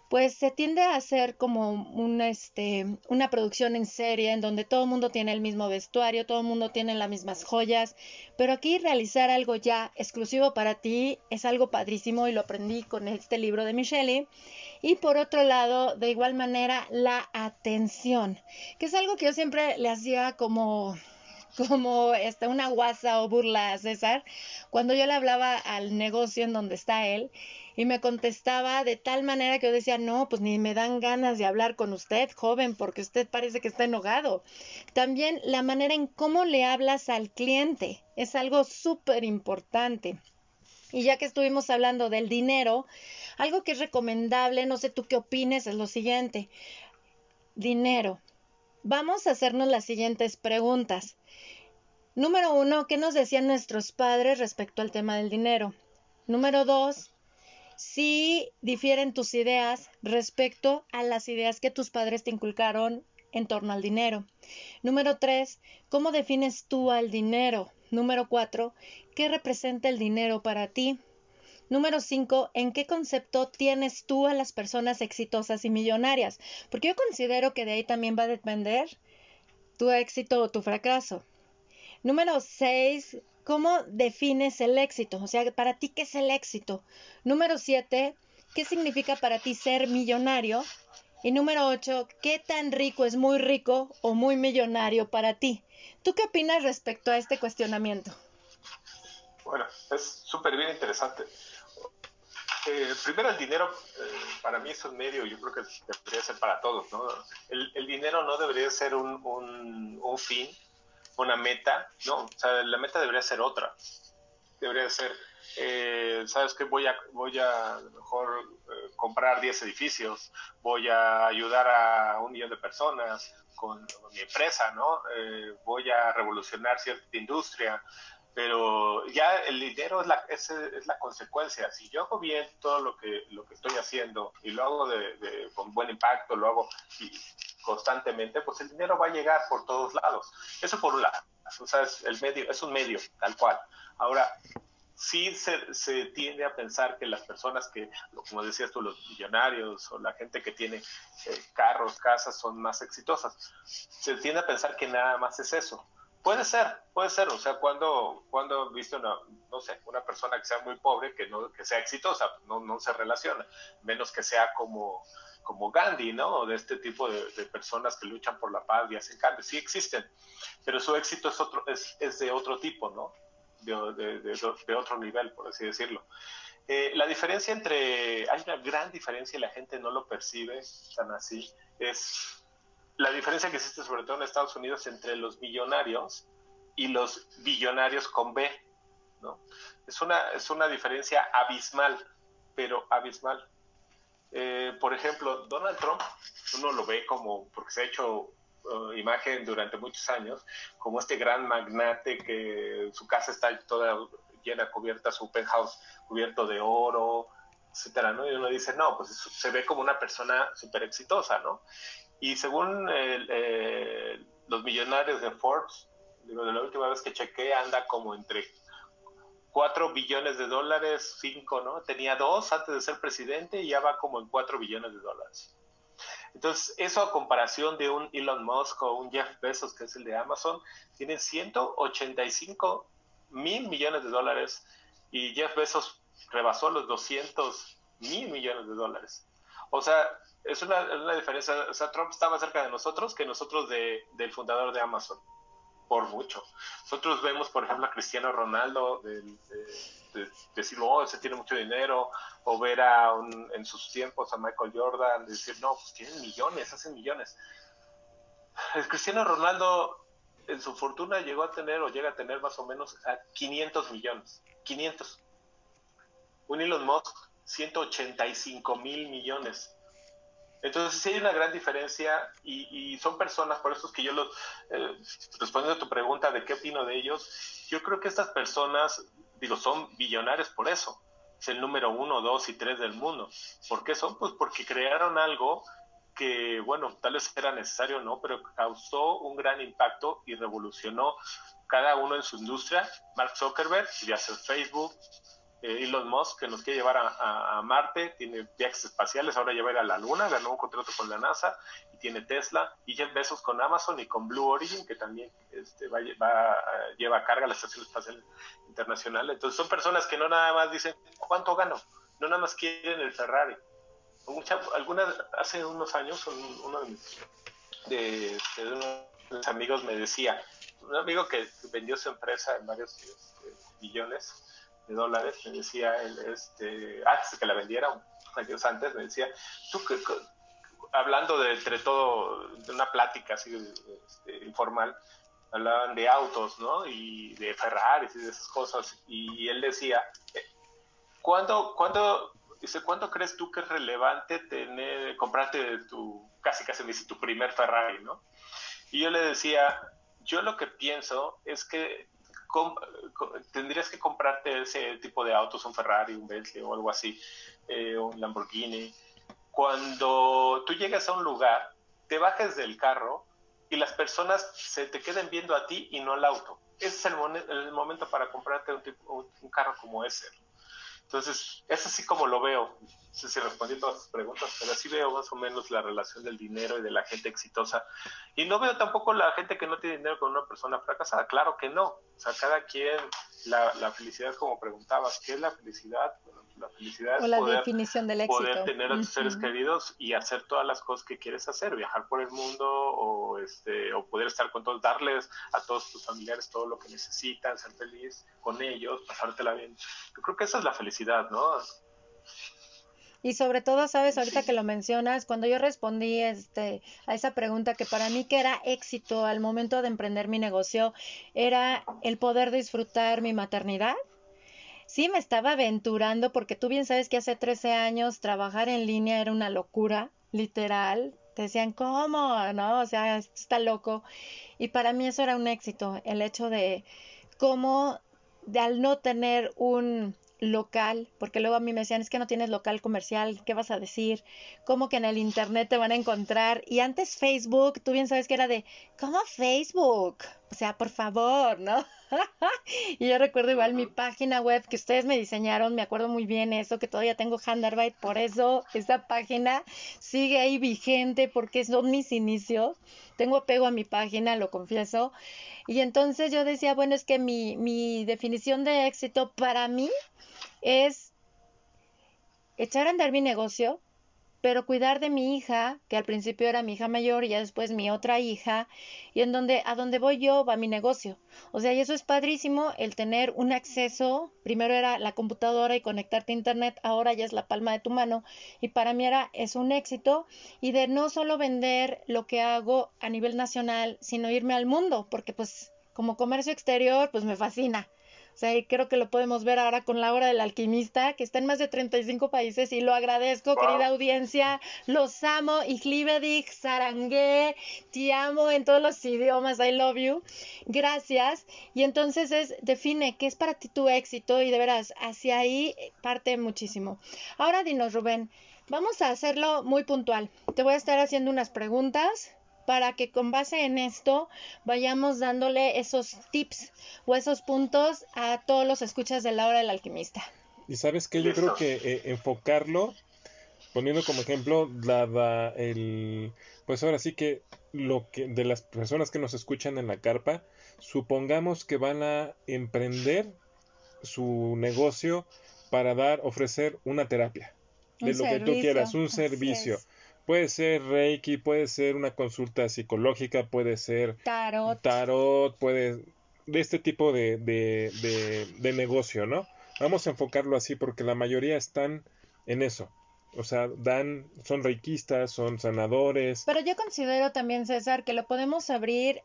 pues se tiende a hacer como una, este, una producción en serie en donde todo el mundo tiene el mismo vestuario, todo el mundo tiene las mismas joyas, pero aquí realizar algo ya exclusivo para ti es algo padrísimo y lo aprendí con este libro de Michelle. Y por otro lado, de igual manera, la atención, que es algo que yo siempre le hacía como como esta, una guasa o burla a César, cuando yo le hablaba al negocio en donde está él y me contestaba de tal manera que yo decía, no, pues ni me dan ganas de hablar con usted, joven, porque usted parece que está enojado. También la manera en cómo le hablas al cliente es algo súper importante. Y ya que estuvimos hablando del dinero, algo que es recomendable, no sé tú qué opines, es lo siguiente. Dinero. Vamos a hacernos las siguientes preguntas. Número uno, ¿qué nos decían nuestros padres respecto al tema del dinero? Número dos, si difieren tus ideas respecto a las ideas que tus padres te inculcaron en torno al dinero. Número tres, ¿cómo defines tú al dinero? Número cuatro, ¿qué representa el dinero para ti? Número cinco, ¿en qué concepto tienes tú a las personas exitosas y millonarias? Porque yo considero que de ahí también va a depender tu éxito o tu fracaso. Número seis, ¿Cómo defines el éxito? O sea, para ti, ¿qué es el éxito? Número siete, ¿qué significa para ti ser millonario? Y número ocho, ¿qué tan rico es muy rico o muy millonario para ti? ¿Tú qué opinas respecto a este cuestionamiento? Bueno, es súper bien interesante. Eh, primero el dinero, eh, para mí es un medio, yo creo que debería ser para todos, ¿no? El, dinero no debería ser un, un fin, una meta, no, o sea, la meta debería ser otra. Debería ser, eh, ¿sabes qué? Voy a, voy a, mejor eh, comprar 10 edificios, voy a ayudar a un millón de personas con, mi empresa, ¿no? Eh, voy a revolucionar cierta industria, pero ya el dinero es la, es, es, la consecuencia. Si yo hago bien todo lo que, lo que estoy haciendo y lo hago de, con buen impacto, lo hago constantemente, pues el dinero va a llegar por todos lados. Eso por un lado. O sea, es, el medio, es un medio, tal cual. Ahora, sí se, se, tiende a pensar que las personas que, como decías tú, los millonarios o la gente que tiene eh, carros, casas, son más exitosas. Se tiende a pensar que nada más es eso. Puede ser, puede ser, o sea, cuando, cuando viste una, no sé, una persona que sea muy pobre, que no, que sea exitosa, no, no se relaciona, menos que sea como, como Gandhi, ¿no? De este tipo de, personas que luchan por la paz y hacen cambios, sí existen, pero su éxito es otro, es, es de otro tipo, ¿no? De, de, de, otro nivel, por así decirlo. Eh, la diferencia entre, hay una gran diferencia y la gente no lo percibe tan así, es la diferencia que existe sobre todo en Estados Unidos entre los millonarios y los billonarios con B, ¿no? Es una, es una diferencia abismal, pero abismal. Eh, por ejemplo, Donald Trump, uno lo ve como, porque se ha hecho uh, imagen durante muchos años, como este gran magnate que su casa está toda llena, cubierta, su penthouse cubierto de oro, etcétera, ¿no? Y uno dice, no, pues se ve como una persona súper exitosa, ¿no? Y según eh, los millonarios de Forbes, de la última vez que chequé, anda como entre 4 billones de dólares, 5, ¿no? Tenía 2 antes de ser presidente y ya va como en 4 billones de dólares. Entonces, eso a comparación de un Elon Musk o un Jeff Bezos, que es el de Amazon, tienen 185 mil millones de dólares y Jeff Bezos rebasó los 200 mil millones de dólares. O sea, es una, diferencia. O sea, Trump está más cerca de nosotros que nosotros de, del fundador de Amazon, por mucho. Nosotros vemos, por ejemplo, a Cristiano Ronaldo de, decir, oh, ese tiene mucho dinero, o ver a en sus tiempos a Michael Jordan, decir, no, pues tienen millones, hacen millones. Cristiano Ronaldo en su fortuna llegó a tener o llega a tener más o menos a 500 millones. 500. Un Elon Musk, 185 mil millones. Entonces sí hay una gran diferencia y, son personas, por eso es que yo los, eh, respondiendo a tu pregunta de qué opino de ellos, yo creo que estas personas, digo, son billonarios por eso. Es el número uno, dos y tres del mundo. ¿Por qué son? Pues porque crearon algo que, bueno, tal vez era necesario no, pero causó un gran impacto y revolucionó cada uno en su industria. Mark Zuckerberg, ya hace Facebook, eh, Elon Musk, que nos quiere llevar a, Marte, tiene viajes espaciales, ahora lleva a ir a la Luna, ganó un contrato con la NASA, y tiene Tesla, y Jeff Bezos con Amazon y con Blue Origin, que también este, va, va, lleva a carga la Estación Espacial Internacional. Entonces son personas que no nada más dicen, ¿cuánto gano? No nada más quieren el Ferrari algunas, hace unos años, uno de mis, de, unos amigos me decía, un amigo que vendió su empresa en varios este, millones de dólares, me decía, él, este, antes de que la vendiera, años antes, me decía, tú que, hablando de entre todo, de una plática así este, informal, hablaban de autos, ¿no? Y de Ferraris y de esas cosas, y él decía, ¿cuándo, ¿cuándo Dice, ¿cuánto crees tú que es relevante tener, comprarte tu, casi casi me dice, tu primer Ferrari, ¿no? Y yo le decía, yo lo que pienso es que tendrías que comprarte ese tipo de autos, un Ferrari, un Bentley o algo así, eh, un Lamborghini. Cuando tú llegas a un lugar, te bajes del carro y las personas se te queden viendo a ti y no al auto. Ese es el, momento para comprarte un, tipo, un carro como ese. Entonces, es así como lo veo. No sé si respondí todas tus preguntas, pero así veo más o menos la relación del dinero y de la gente exitosa. Y no veo tampoco la gente que no tiene dinero con una persona fracasada. Claro que no. O sea, cada quien, la, la felicidad, como preguntabas, ¿qué es la felicidad? la felicidad o la definición del éxito. poder tener a tus seres queridos y hacer todas las cosas que quieres hacer, viajar por el mundo o, este, o poder estar con todos, darles a todos tus familiares todo lo que necesitan, ser feliz con ellos, pasártela bien. Yo creo que esa es la felicidad, ¿no? Y sobre todo, sabes, ahorita que lo mencionas, cuando yo respondí este, a esa pregunta que para mí que era éxito al momento de emprender mi negocio, era el poder disfrutar mi maternidad sí me estaba aventurando porque tú bien sabes que hace 13 años trabajar en línea era una locura, literal. Te decían, ¿cómo? ¿No? O sea, está loco. Y para mí eso era un éxito, el hecho de cómo, de al no tener un, local, porque luego a mí me decían, es que no tienes local comercial, ¿qué vas a decir? ¿Cómo que en el Internet te van a encontrar? Y antes Facebook, tú bien sabes que era de, ¿cómo Facebook? O sea, por favor, ¿no? y yo recuerdo igual mi página web que ustedes me diseñaron, me acuerdo muy bien eso, que todavía tengo Handarbite, por eso esa página sigue ahí vigente porque son mis inicios. Tengo apego a mi página, lo confieso. Y entonces yo decía, bueno, es que mi, mi definición de éxito para mí es echar a andar mi negocio, pero cuidar de mi hija, que al principio era mi hija mayor y ya después mi otra hija, y en donde a donde voy yo va mi negocio. O sea, y eso es padrísimo el tener un acceso, primero era la computadora y conectarte a internet, ahora ya es la palma de tu mano y para mí era es un éxito y de no solo vender lo que hago a nivel nacional, sino irme al mundo, porque pues como comercio exterior pues me fascina. O sea, creo que lo podemos ver ahora con la hora del alquimista, que está en más de 35 países y lo agradezco, querida audiencia. Los amo. y Ijlibedik, Sarangué, te amo en todos los idiomas. I love you. Gracias. Y entonces es, define qué es para ti tu éxito y de veras, hacia ahí parte muchísimo. Ahora dinos, Rubén, vamos a hacerlo muy puntual. Te voy a estar haciendo unas preguntas para que con base en esto vayamos dándole esos tips o esos puntos a todos los escuchas de la hora del alquimista. Y sabes que yo creo que eh, enfocarlo, poniendo como ejemplo la, el, pues ahora sí que lo que de las personas que nos escuchan en la carpa, supongamos que van a emprender su negocio para dar, ofrecer una terapia, de lo que tú quieras, un servicio. Puede ser Reiki, puede ser una consulta psicológica, puede ser tarot, tarot puede de este tipo de, de, de, negocio, ¿no? Vamos a enfocarlo así porque la mayoría están en eso, O sea, dan, son reikistas, son sanadores. Pero yo considero también, César, que lo podemos abrir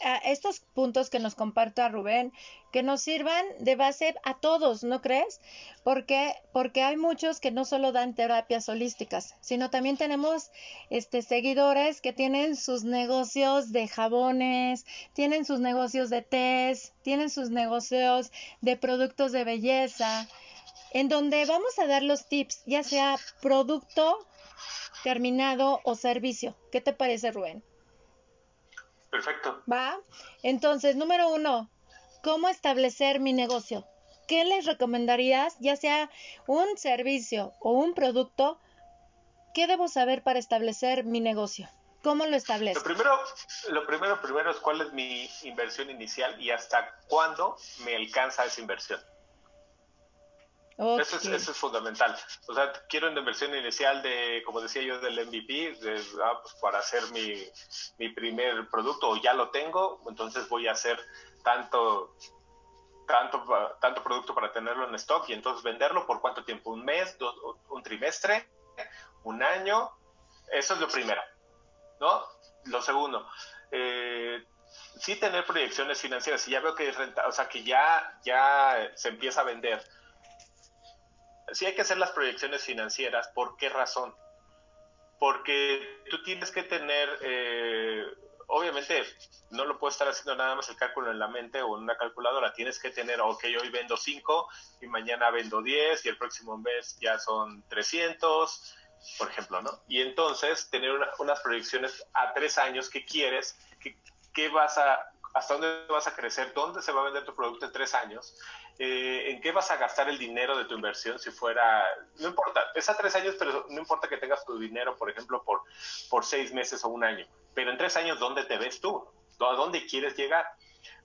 a estos puntos que nos comparta Rubén, que nos sirvan de base a todos, ¿no crees? Porque, porque hay muchos que no solo dan terapias holísticas, sino también tenemos este, seguidores que tienen sus negocios de jabones, tienen sus negocios de tés, tienen sus negocios de productos de belleza, en donde vamos a dar los tips, ya sea producto terminado o servicio. ¿Qué te parece, Rubén? Perfecto. Va. Entonces, número uno, ¿cómo establecer mi negocio? ¿Qué les recomendarías, ya sea un servicio o un producto? ¿Qué debo saber para establecer mi negocio? ¿Cómo lo establezco? Lo primero, lo primero, primero es cuál es mi inversión inicial y hasta cuándo me alcanza esa inversión. Eso, es, fundamental. O sea, quiero una inversión inicial de, como decía yo, del MVP, ah, pues para hacer mi, mi primer producto, o ya lo tengo, entonces voy a hacer tanto, tanto, tanto producto para tenerlo en stock y entonces venderlo por cuánto tiempo, un mes, un trimestre, un año. Eso es lo primero. ¿No? Lo segundo, eh, sí tener proyecciones financieras. Si ya veo que es renta, o sea, que ya, ya se empieza a vender sí hay que hacer las proyecciones financieras. ¿Por qué razón? Porque tú tienes que tener, eh, obviamente, no lo puedes estar haciendo nada más el cálculo en la mente o en una calculadora. Tienes que tener, ok, hoy vendo 5 y mañana vendo 10 y el próximo mes ya son 300, por ejemplo, ¿no? Y entonces tener unas proyecciones a tres años que quieres, que, vas a, hasta dónde vas a crecer, dónde se va a vender tu producto en tres años eh, en qué vas a gastar el dinero de tu inversión si fuera, no importa, es a tres años, pero no importa que tengas tu dinero, por ejemplo, por, por seis meses o un año, pero en tres años, ¿dónde te ves tú? ¿A dónde quieres llegar?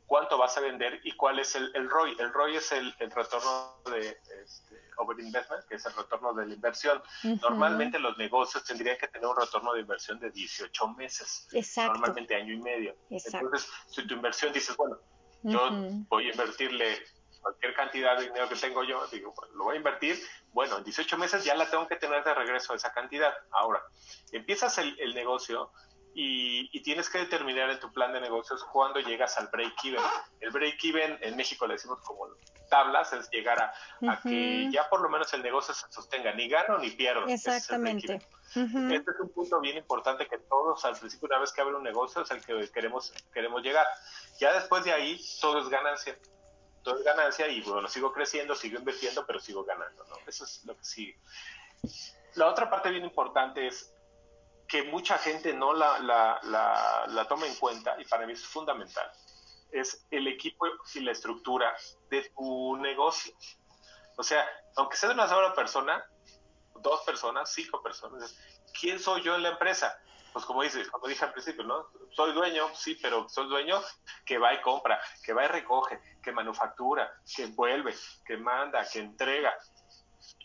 ¿Cuánto vas a vender y cuál es el, el ROI? El ROI es el, retorno de este, over investment, que es el retorno de la inversión. Normalmente los negocios tendrían que tener un retorno de inversión de 18 meses. Exacto. Normalmente año y medio. Entonces, si tu inversión dices, bueno, yo voy a invertirle cualquier cantidad de dinero que tengo yo, digo, lo voy a invertir, bueno, en 18 meses ya la tengo que tener de regreso esa cantidad. Ahora, empiezas el, negocio y, tienes que determinar en tu plan de negocios cuándo llegas al break-even. El break-even en México le decimos como tablas, es llegar a, que ya por lo menos el negocio se sostenga, ni gano ni pierdo. Exactamente. Este es un punto bien importante que todos al principio, una vez que abre un negocio, es el que queremos, queremos llegar. Ya después de ahí, todo es ganancia todo es ganancia y bueno, sigo creciendo, sigo invirtiendo, pero sigo ganando, ¿no? Eso es lo que sí. La otra parte bien importante es que mucha gente no la, la, la, toma en cuenta y para mí es fundamental, es el equipo y la estructura de tu negocio. O sea, aunque sea de una sola persona, dos personas, cinco personas, ¿quién soy yo en la empresa? Pues como dices, como dije al principio, ¿no? Soy dueño, sí, pero soy dueño que va y compra, que va y recoge, que manufactura, que vuelve, que manda, que entrega.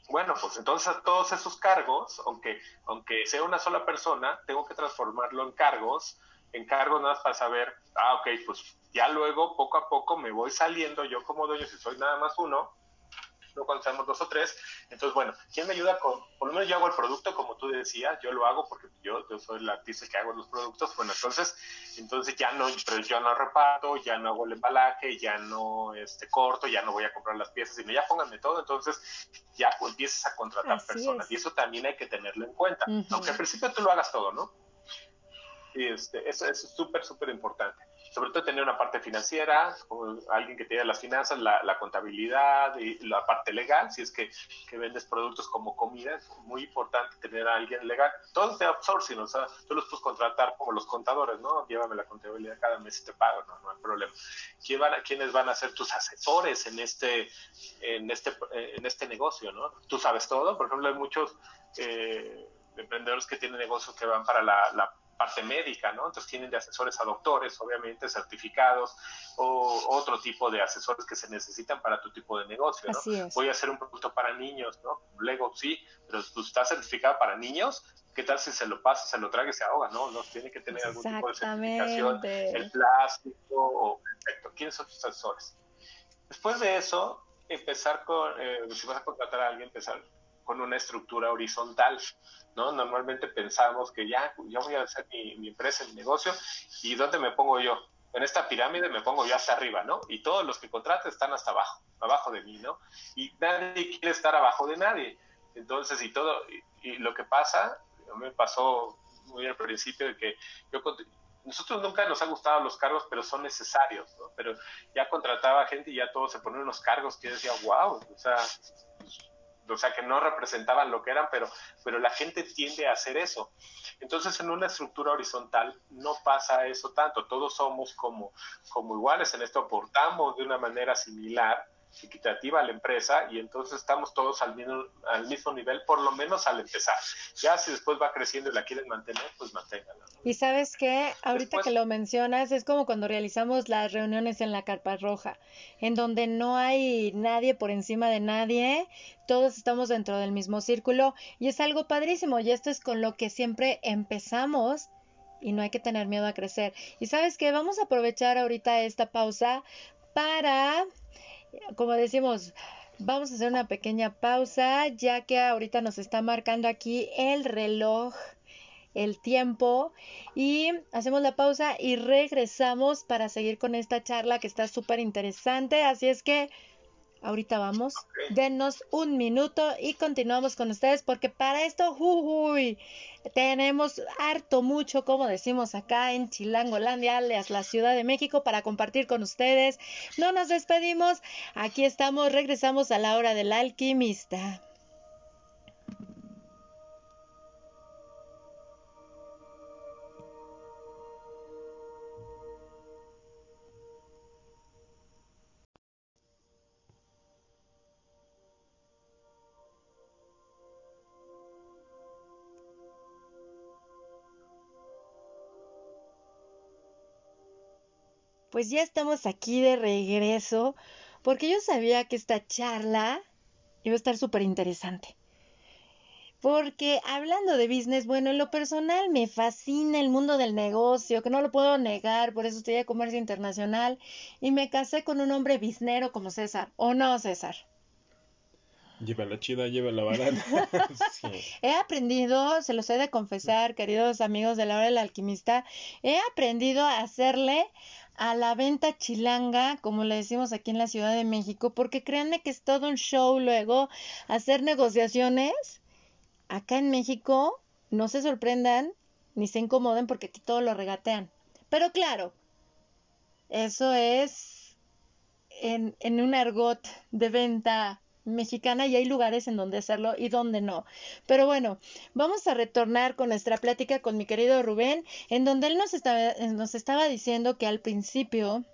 Bueno, pues entonces todos esos cargos, aunque, aunque sea una sola persona, tengo que transformarlo en cargos, en cargos nada más para saber, ah, ok, pues ya luego, poco a poco, me voy saliendo yo como dueño, si soy nada más uno, no cuando seamos dos o tres. Entonces, bueno, ¿quién me ayuda con, por lo menos yo hago el producto como tú decías, yo lo hago porque yo, yo soy el artista que hago los productos, bueno, entonces, entonces ya no, pero yo no reparto, ya no hago el embalaje, ya no este, corto, ya no voy a comprar las piezas, sino ya pónganme todo, entonces ya pues, empiezas a contratar personas y eso también hay que tenerlo en cuenta, aunque al principio tú lo hagas todo, ¿no? Y este, eso, eso es súper, súper importante sobre todo tener una parte financiera, alguien que te diga las finanzas, la, contabilidad y la parte legal, si es que, vendes productos como comida, es muy importante tener a alguien legal. Todo es de outsourcing, o sea, tú los puedes contratar como los contadores, ¿no? Llévame la contabilidad cada mes y te pago, no, no hay problema. ¿Quién van ¿Quiénes van a ser tus asesores en este, en este, en este negocio, no? Tú sabes todo, por ejemplo, hay muchos... Eh, emprendedores que tienen negocios que van para la, la parte médica, ¿no? Entonces tienen de asesores a doctores, obviamente certificados, o otro tipo de asesores que se necesitan para tu tipo de negocio, ¿no? Voy a hacer un producto para niños, ¿no? Lego sí, pero tú estás certificado para niños, ¿qué tal si se lo pasa, se lo traga y se ahoga? No, no tiene que tener algún tipo de certificación, el plástico, o perfecto. ¿Quiénes son tus asesores? Después de eso, empezar con, eh, si vas a contratar a alguien, empezar con una estructura horizontal. ¿no? Normalmente pensamos que ya, yo voy a hacer mi, empresa, mi negocio, ¿y dónde me pongo yo? En esta pirámide me pongo yo hasta arriba, ¿no? Y todos los que contraten están hasta abajo, abajo de mí, ¿no? Y nadie quiere estar abajo de nadie. Entonces, y todo, y, lo que pasa, me pasó muy al principio de que nosotros nunca nos han gustado los cargos, pero son necesarios, ¿no? Pero ya contrataba gente y ya todos se ponen unos cargos que decía, wow, o sea, o sea, que no representaban lo que eran, pero, pero la gente tiende a hacer eso. Entonces, en una estructura horizontal no pasa eso tanto, todos somos como, como iguales, en esto aportamos de una manera similar, equitativa a la empresa y entonces estamos todos al mismo, al mismo nivel, por lo menos al empezar. Ya si después va creciendo y la quieren mantener, pues manténganla. Y sabes qué, ahorita que lo mencionas, es como cuando realizamos las reuniones en la carpa roja, en donde no hay nadie por encima de nadie, todos estamos dentro del mismo círculo y es algo padrísimo y esto es con lo que siempre empezamos y no hay que tener miedo a crecer. Y sabes qué, vamos a aprovechar ahorita esta pausa para como decimos, vamos a hacer una pequeña pausa, ya que ahorita nos está marcando aquí el reloj, el tiempo, y hacemos la pausa y regresamos para seguir con esta charla que está súper interesante. Así es que Ahorita vamos. Denos un minuto y continuamos con ustedes porque para esto, uy, tenemos harto mucho, como decimos acá en Chilangolandia, la Ciudad de México, para compartir con ustedes. No nos despedimos. Aquí estamos, regresamos a la hora del alquimista. Pues ya estamos aquí de regreso, porque yo sabía que esta charla iba a estar súper interesante. Porque hablando de business, bueno, en lo personal me fascina el mundo del negocio, que no lo puedo negar, por eso estoy de comercio internacional y me casé con un hombre biznero como César, ¿o no, César? Lleva la chida, lleva la barata. He aprendido, se los he de confesar, queridos amigos de la hora del alquimista, he aprendido a hacerle a la venta chilanga, como le decimos aquí en la Ciudad de México, porque créanme que es todo un show luego hacer negociaciones. Acá en México no se sorprendan ni se incomoden porque aquí todo lo regatean. Pero claro, eso es en, en un argot de venta mexicana y hay lugares en donde hacerlo y donde no. Pero bueno, vamos a retornar con nuestra plática con mi querido Rubén, en donde él nos estaba, nos estaba diciendo que al principio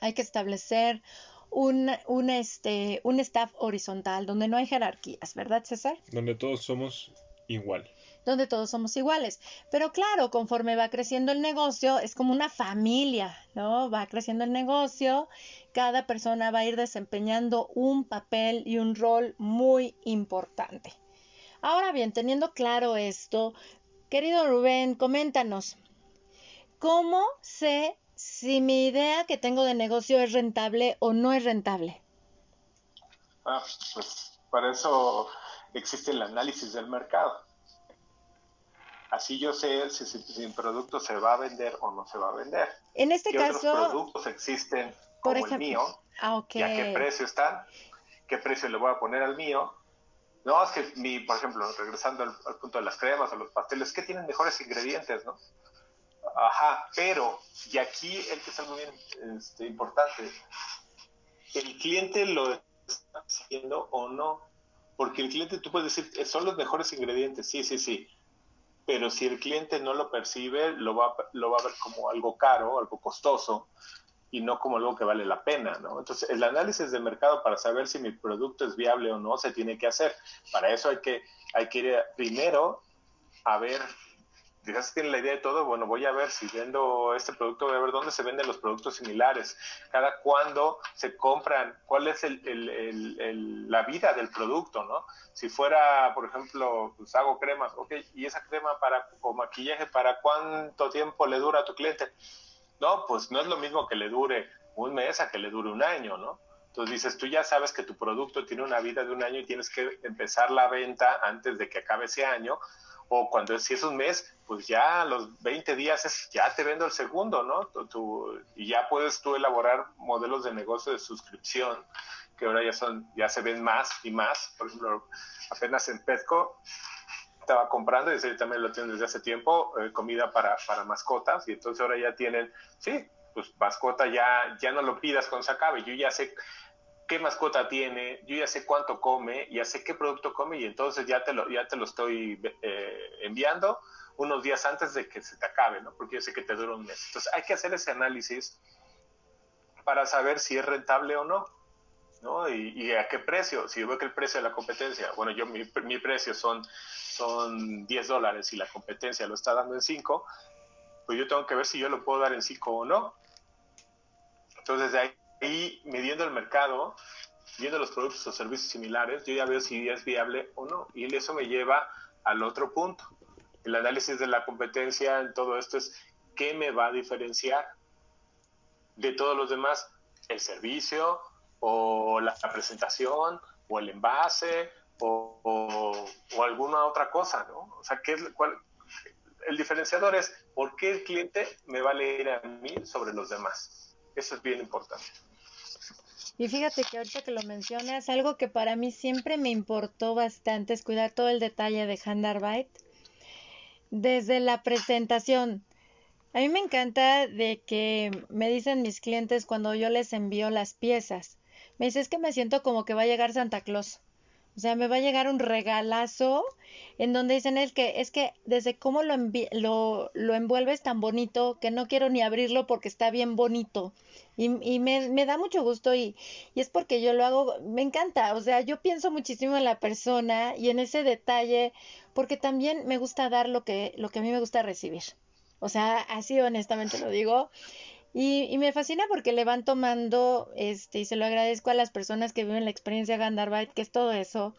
hay que establecer un, un, este, un staff horizontal, donde no hay jerarquías, ¿verdad, César? Donde todos somos igual donde todos somos iguales. Pero claro, conforme va creciendo el negocio, es como una familia, ¿no? Va creciendo el negocio, cada persona va a ir desempeñando un papel y un rol muy importante. Ahora bien, teniendo claro esto, querido Rubén, coméntanos, ¿cómo sé si mi idea que tengo de negocio es rentable o no es rentable? Ah, pues para eso existe el análisis del mercado. Así yo sé si, si, producto se va a vender o no se va a vender. En este ¿Qué caso. otros productos existen como el mío? Ah, ¿Y a qué precio están? ¿Qué precio le voy a poner al mío? No, es que mi, por ejemplo, regresando al, punto de las cremas o los pasteles, que tienen mejores ingredientes, ¿no? Ajá, pero, y aquí el que es algo bien este, importante, el cliente lo está haciendo o no, porque el cliente tú puedes decir, son los mejores ingredientes, sí, sí, sí, pero si el cliente no lo percibe, lo va, lo va a ver como algo caro, algo costoso, y no como algo que vale la pena, ¿no? Entonces, el análisis de mercado para saber si mi producto es viable o no se tiene que hacer. Para eso hay que, hay que ir primero a ver quizás tiene la idea de todo, bueno, voy a ver si vendo este producto, voy a ver dónde se venden los productos similares, cada cuándo se compran, cuál es el, la vida del producto, ¿no? Si fuera, por ejemplo, pues hago cremas, ok, y esa crema para o maquillaje, ¿para cuánto tiempo le dura a tu cliente? No, pues no es lo mismo que le dure un mes a que le dure un año, ¿no? Entonces dices, tú ya sabes que tu producto tiene una vida de un año y tienes que empezar la venta antes de que acabe ese año. O cuando si es un mes, pues ya los 20 días es, ya te vendo el segundo, ¿no? y ya puedes tú elaborar modelos de negocio de suscripción, que ahora ya son, ya se ven más y más. Por ejemplo, apenas en Petco estaba comprando, y también lo tienen desde hace tiempo, eh, comida para, para mascotas, y entonces ahora ya tienen, sí, pues mascota ya, ya no lo pidas cuando se acabe, yo ya sé qué mascota tiene, yo ya sé cuánto come, ya sé qué producto come y entonces ya te lo, ya te lo estoy eh, enviando unos días antes de que se te acabe, ¿no? Porque yo sé que te dura un mes. Entonces hay que hacer ese análisis para saber si es rentable o no, ¿no? Y, a qué precio. Si yo veo que el precio de la competencia, bueno, yo mi, mi precio son, son 10 dólares y la competencia lo está dando en 5, pues yo tengo que ver si yo lo puedo dar en 5 o no. Entonces de ahí y midiendo el mercado, viendo los productos o servicios similares, yo ya veo si es viable o no. Y eso me lleva al otro punto. El análisis de la competencia en todo esto es qué me va a diferenciar de todos los demás, el servicio o la, presentación o el envase o, alguna otra cosa, ¿no? O sea, ¿qué es, cuál, el diferenciador es por qué el cliente me va a leer a mí sobre los demás. Eso es bien importante. Y fíjate que ahorita que lo mencionas, algo que para mí siempre me importó bastante es cuidar todo el detalle de Handarbeit. Desde la presentación. A mí me encanta de que me dicen mis clientes cuando yo les envío las piezas. Me dice, es que me siento como que va a llegar Santa Claus. O sea, me va a llegar un regalazo en donde dicen es que es que desde cómo lo, lo, lo envuelves tan bonito que no quiero ni abrirlo porque está bien bonito. Y, y me, me, da mucho gusto y, y es porque yo lo hago, me encanta. O sea, yo pienso muchísimo en la persona y en ese detalle porque también me gusta dar lo que, lo que a mí me gusta recibir. O sea, así honestamente lo digo. Y, y, me fascina porque le van tomando, este, y se lo agradezco a las personas que viven la experiencia Gandarbite, que es todo eso,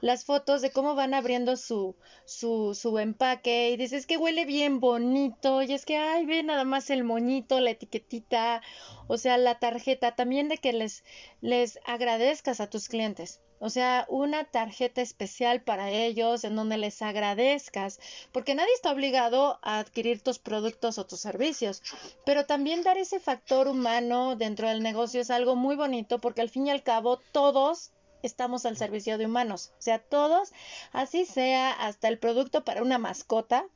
las fotos de cómo van abriendo su, su, su empaque, y dices que huele bien bonito, y es que, ay, ve nada más el moñito, la etiquetita, o sea, la tarjeta, también de que les, les agradezcas a tus clientes. O sea, una tarjeta especial para ellos en donde les agradezcas, porque nadie está obligado a adquirir tus productos o tus servicios, pero también dar ese factor humano dentro del negocio es algo muy bonito porque al fin y al cabo todos estamos al servicio de humanos, o sea, todos, así sea hasta el producto para una mascota,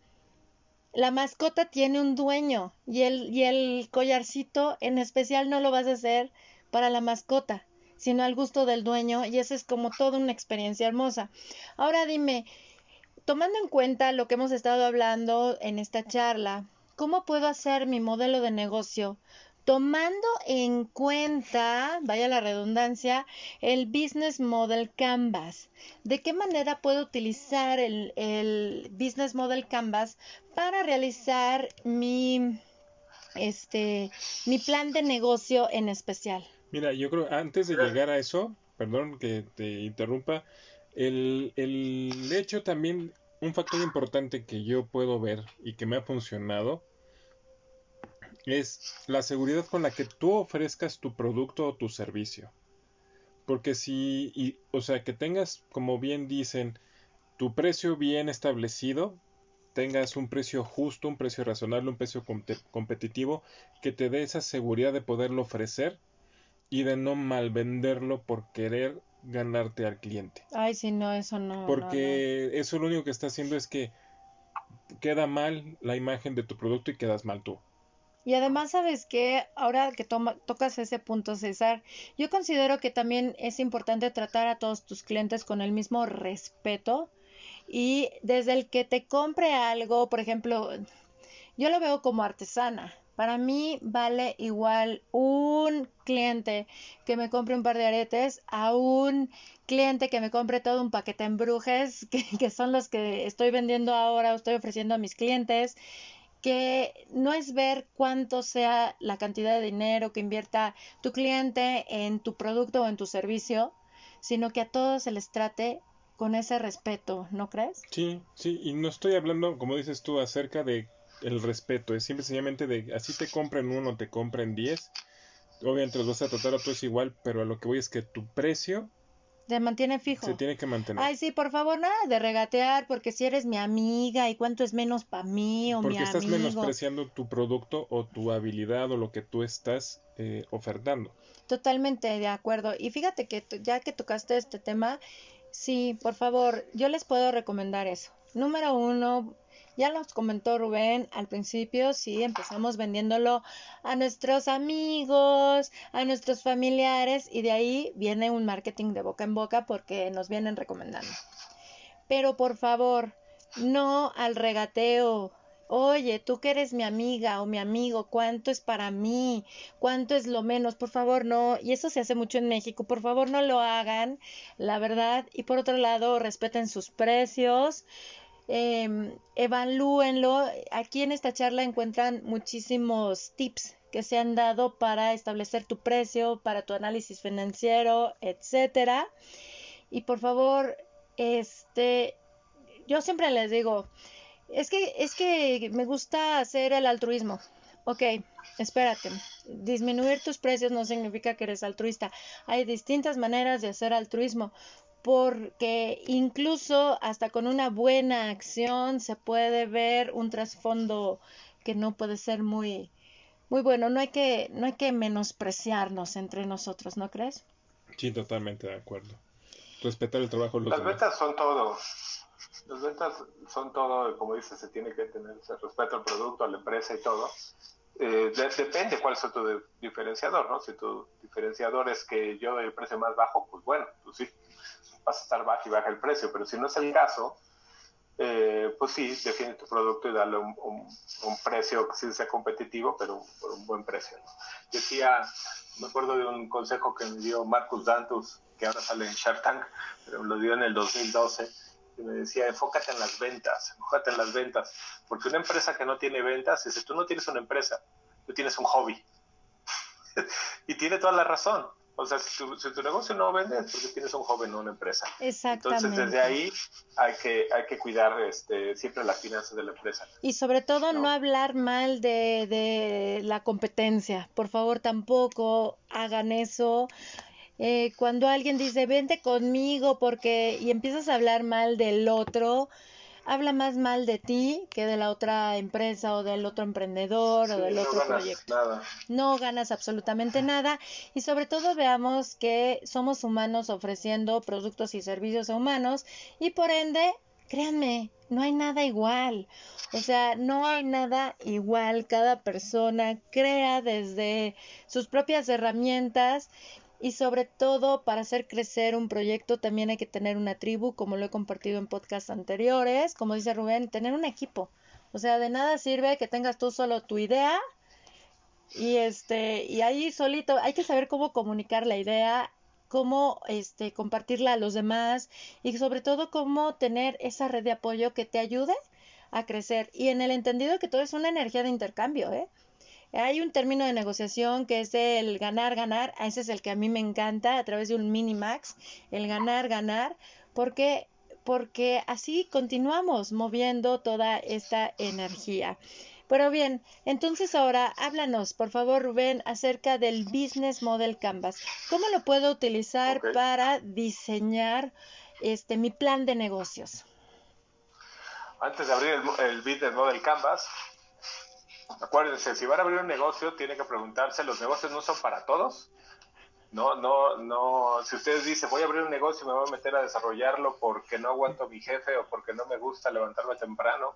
la mascota tiene un dueño y el, y el collarcito en especial no lo vas a hacer para la mascota sino al gusto del dueño y eso es como toda una experiencia hermosa. Ahora dime, tomando en cuenta lo que hemos estado hablando en esta charla, ¿cómo puedo hacer mi modelo de negocio? Tomando en cuenta, vaya la redundancia, el Business Model Canvas. ¿De qué manera puedo utilizar el, el Business Model Canvas para realizar mi, este, mi plan de negocio en especial? Mira, yo creo, antes de llegar a eso, perdón que te interrumpa, el, el hecho también, un factor importante que yo puedo ver y que me ha funcionado, es la seguridad con la que tú ofrezcas tu producto o tu servicio. Porque si, y, o sea, que tengas, como bien dicen, tu precio bien establecido, tengas un precio justo, un precio razonable, un precio competitivo, que te dé esa seguridad de poderlo ofrecer y de no malvenderlo por querer ganarte al cliente. Ay, si no, eso no. Porque eso lo único que está haciendo es que queda mal la imagen de tu producto y quedas mal tú. Y además, ¿sabes que Ahora que tocas ese punto, César, yo considero que también es importante tratar a todos tus clientes con el mismo respeto. Y desde el que te compre algo, por ejemplo, yo lo veo como artesana. Para mí vale igual un cliente que me compre un par de aretes a un cliente que me compre todo un paquete en brujes, que, son los que estoy vendiendo ahora o estoy ofreciendo a mis clientes que no es ver cuánto sea la cantidad de dinero que invierta tu cliente en tu producto o en tu servicio, sino que a todos se les trate con ese respeto, ¿no crees? Sí, sí, y no estoy hablando, como dices tú, acerca de el respeto, es simple sencillamente de así te compren uno, te compren diez, obviamente los vas a tratar a todos igual, pero a lo que voy es que tu precio se mantiene fijo. Se tiene que mantener. Ay, sí, por favor, nada de regatear, porque si eres mi amiga y cuánto es menos para mí o porque mi estás menospreciando tu producto o tu habilidad o lo que tú estás eh, ofertando. Totalmente de acuerdo. Y fíjate que ya que tocaste este tema, sí, por favor, yo les puedo recomendar eso. Número uno, ya los comentó Rubén al principio, sí, empezamos vendiéndolo a nuestros amigos, a nuestros familiares y de ahí viene un marketing de boca en boca porque nos vienen recomendando. Pero por favor, no al regateo. Oye, tú que eres mi amiga o mi amigo, ¿cuánto es para mí? ¿Cuánto es lo menos? Por favor, no. Y eso se hace mucho en México. Por favor, no lo hagan, la verdad. Y por otro lado, respeten sus precios eh, evalúenlo. Aquí en esta charla encuentran muchísimos tips que se han dado para establecer tu precio, para tu análisis financiero, etcétera. Y por favor, este, yo siempre les digo, es que, es que me gusta hacer el altruismo. Ok, espérate. Disminuir tus precios no significa que eres altruista. Hay distintas maneras de hacer altruismo porque incluso hasta con una buena acción se puede ver un trasfondo que no puede ser muy muy bueno, no hay que no hay que menospreciarnos entre nosotros, ¿no crees? Sí, totalmente de acuerdo. Respetar el trabajo de los Las ventas son todo. Las ventas son todo, como dices, se tiene que tener ese respeto al producto, a la empresa y todo. Eh, depende cuál es tu diferenciador, ¿no? Si tu diferenciador es que yo doy el precio más bajo, pues bueno, pues sí, vas a estar bajo y baja el precio, pero si no es el caso, eh, pues sí, define tu producto y dale un, precio que sí sea competitivo, pero por un buen precio. Decía, me acuerdo de un consejo que me dio Marcus Dantus, que ahora sale en Shark Tank, pero lo dio en el 2012, me decía, enfócate en las ventas, enfócate en las ventas, porque una empresa que no tiene ventas, si tú no tienes una empresa, tú tienes un hobby. y tiene toda la razón. O sea, si tu, negocio no vende es porque tienes un joven, no una empresa. Exactamente. Entonces, desde ahí hay que, hay que cuidar este, siempre las finanzas de la empresa. Y sobre todo no, hablar mal de, de la competencia. Por favor, tampoco hagan eso. Eh, cuando alguien dice, vente conmigo porque... y empiezas a hablar mal del otro, habla más mal de ti que de la otra empresa o del otro emprendedor o del otro proyecto. No ganas absolutamente nada y sobre todo veamos que somos humanos ofreciendo productos y servicios a humanos y por ende, créanme, no hay nada igual. O sea, no hay nada igual. Cada persona crea desde sus propias herramientas y sobre todo, para hacer crecer un proyecto también hay que tener una tribu, como lo he compartido en podcasts anteriores, como dice Rubén, tener un equipo. O sea, de nada sirve que tengas tú solo tu idea y este y ahí solito hay que saber cómo comunicar la idea, cómo este compartirla a los demás y sobre todo cómo tener esa red de apoyo que te ayude a crecer y en el entendido que todo es una energía de intercambio, ¿eh? Hay un término de negociación que es el ganar, ganar. Ese es el que a mí me encanta a través de un minimax. El ganar, ganar. Porque, porque así continuamos moviendo toda esta energía. Pero bien, entonces ahora háblanos, por favor, Rubén, acerca del Business Model Canvas. ¿Cómo lo puedo utilizar para diseñar este mi plan de negocios? Antes de abrir el, el Business Model Canvas, acuérdense, si van a abrir un negocio, tienen que preguntarse, ¿los negocios no son para todos? No, no, no, si ustedes dicen, voy a abrir un negocio y me voy a meter a desarrollarlo porque no aguanto a mi jefe o porque no me gusta levantarme temprano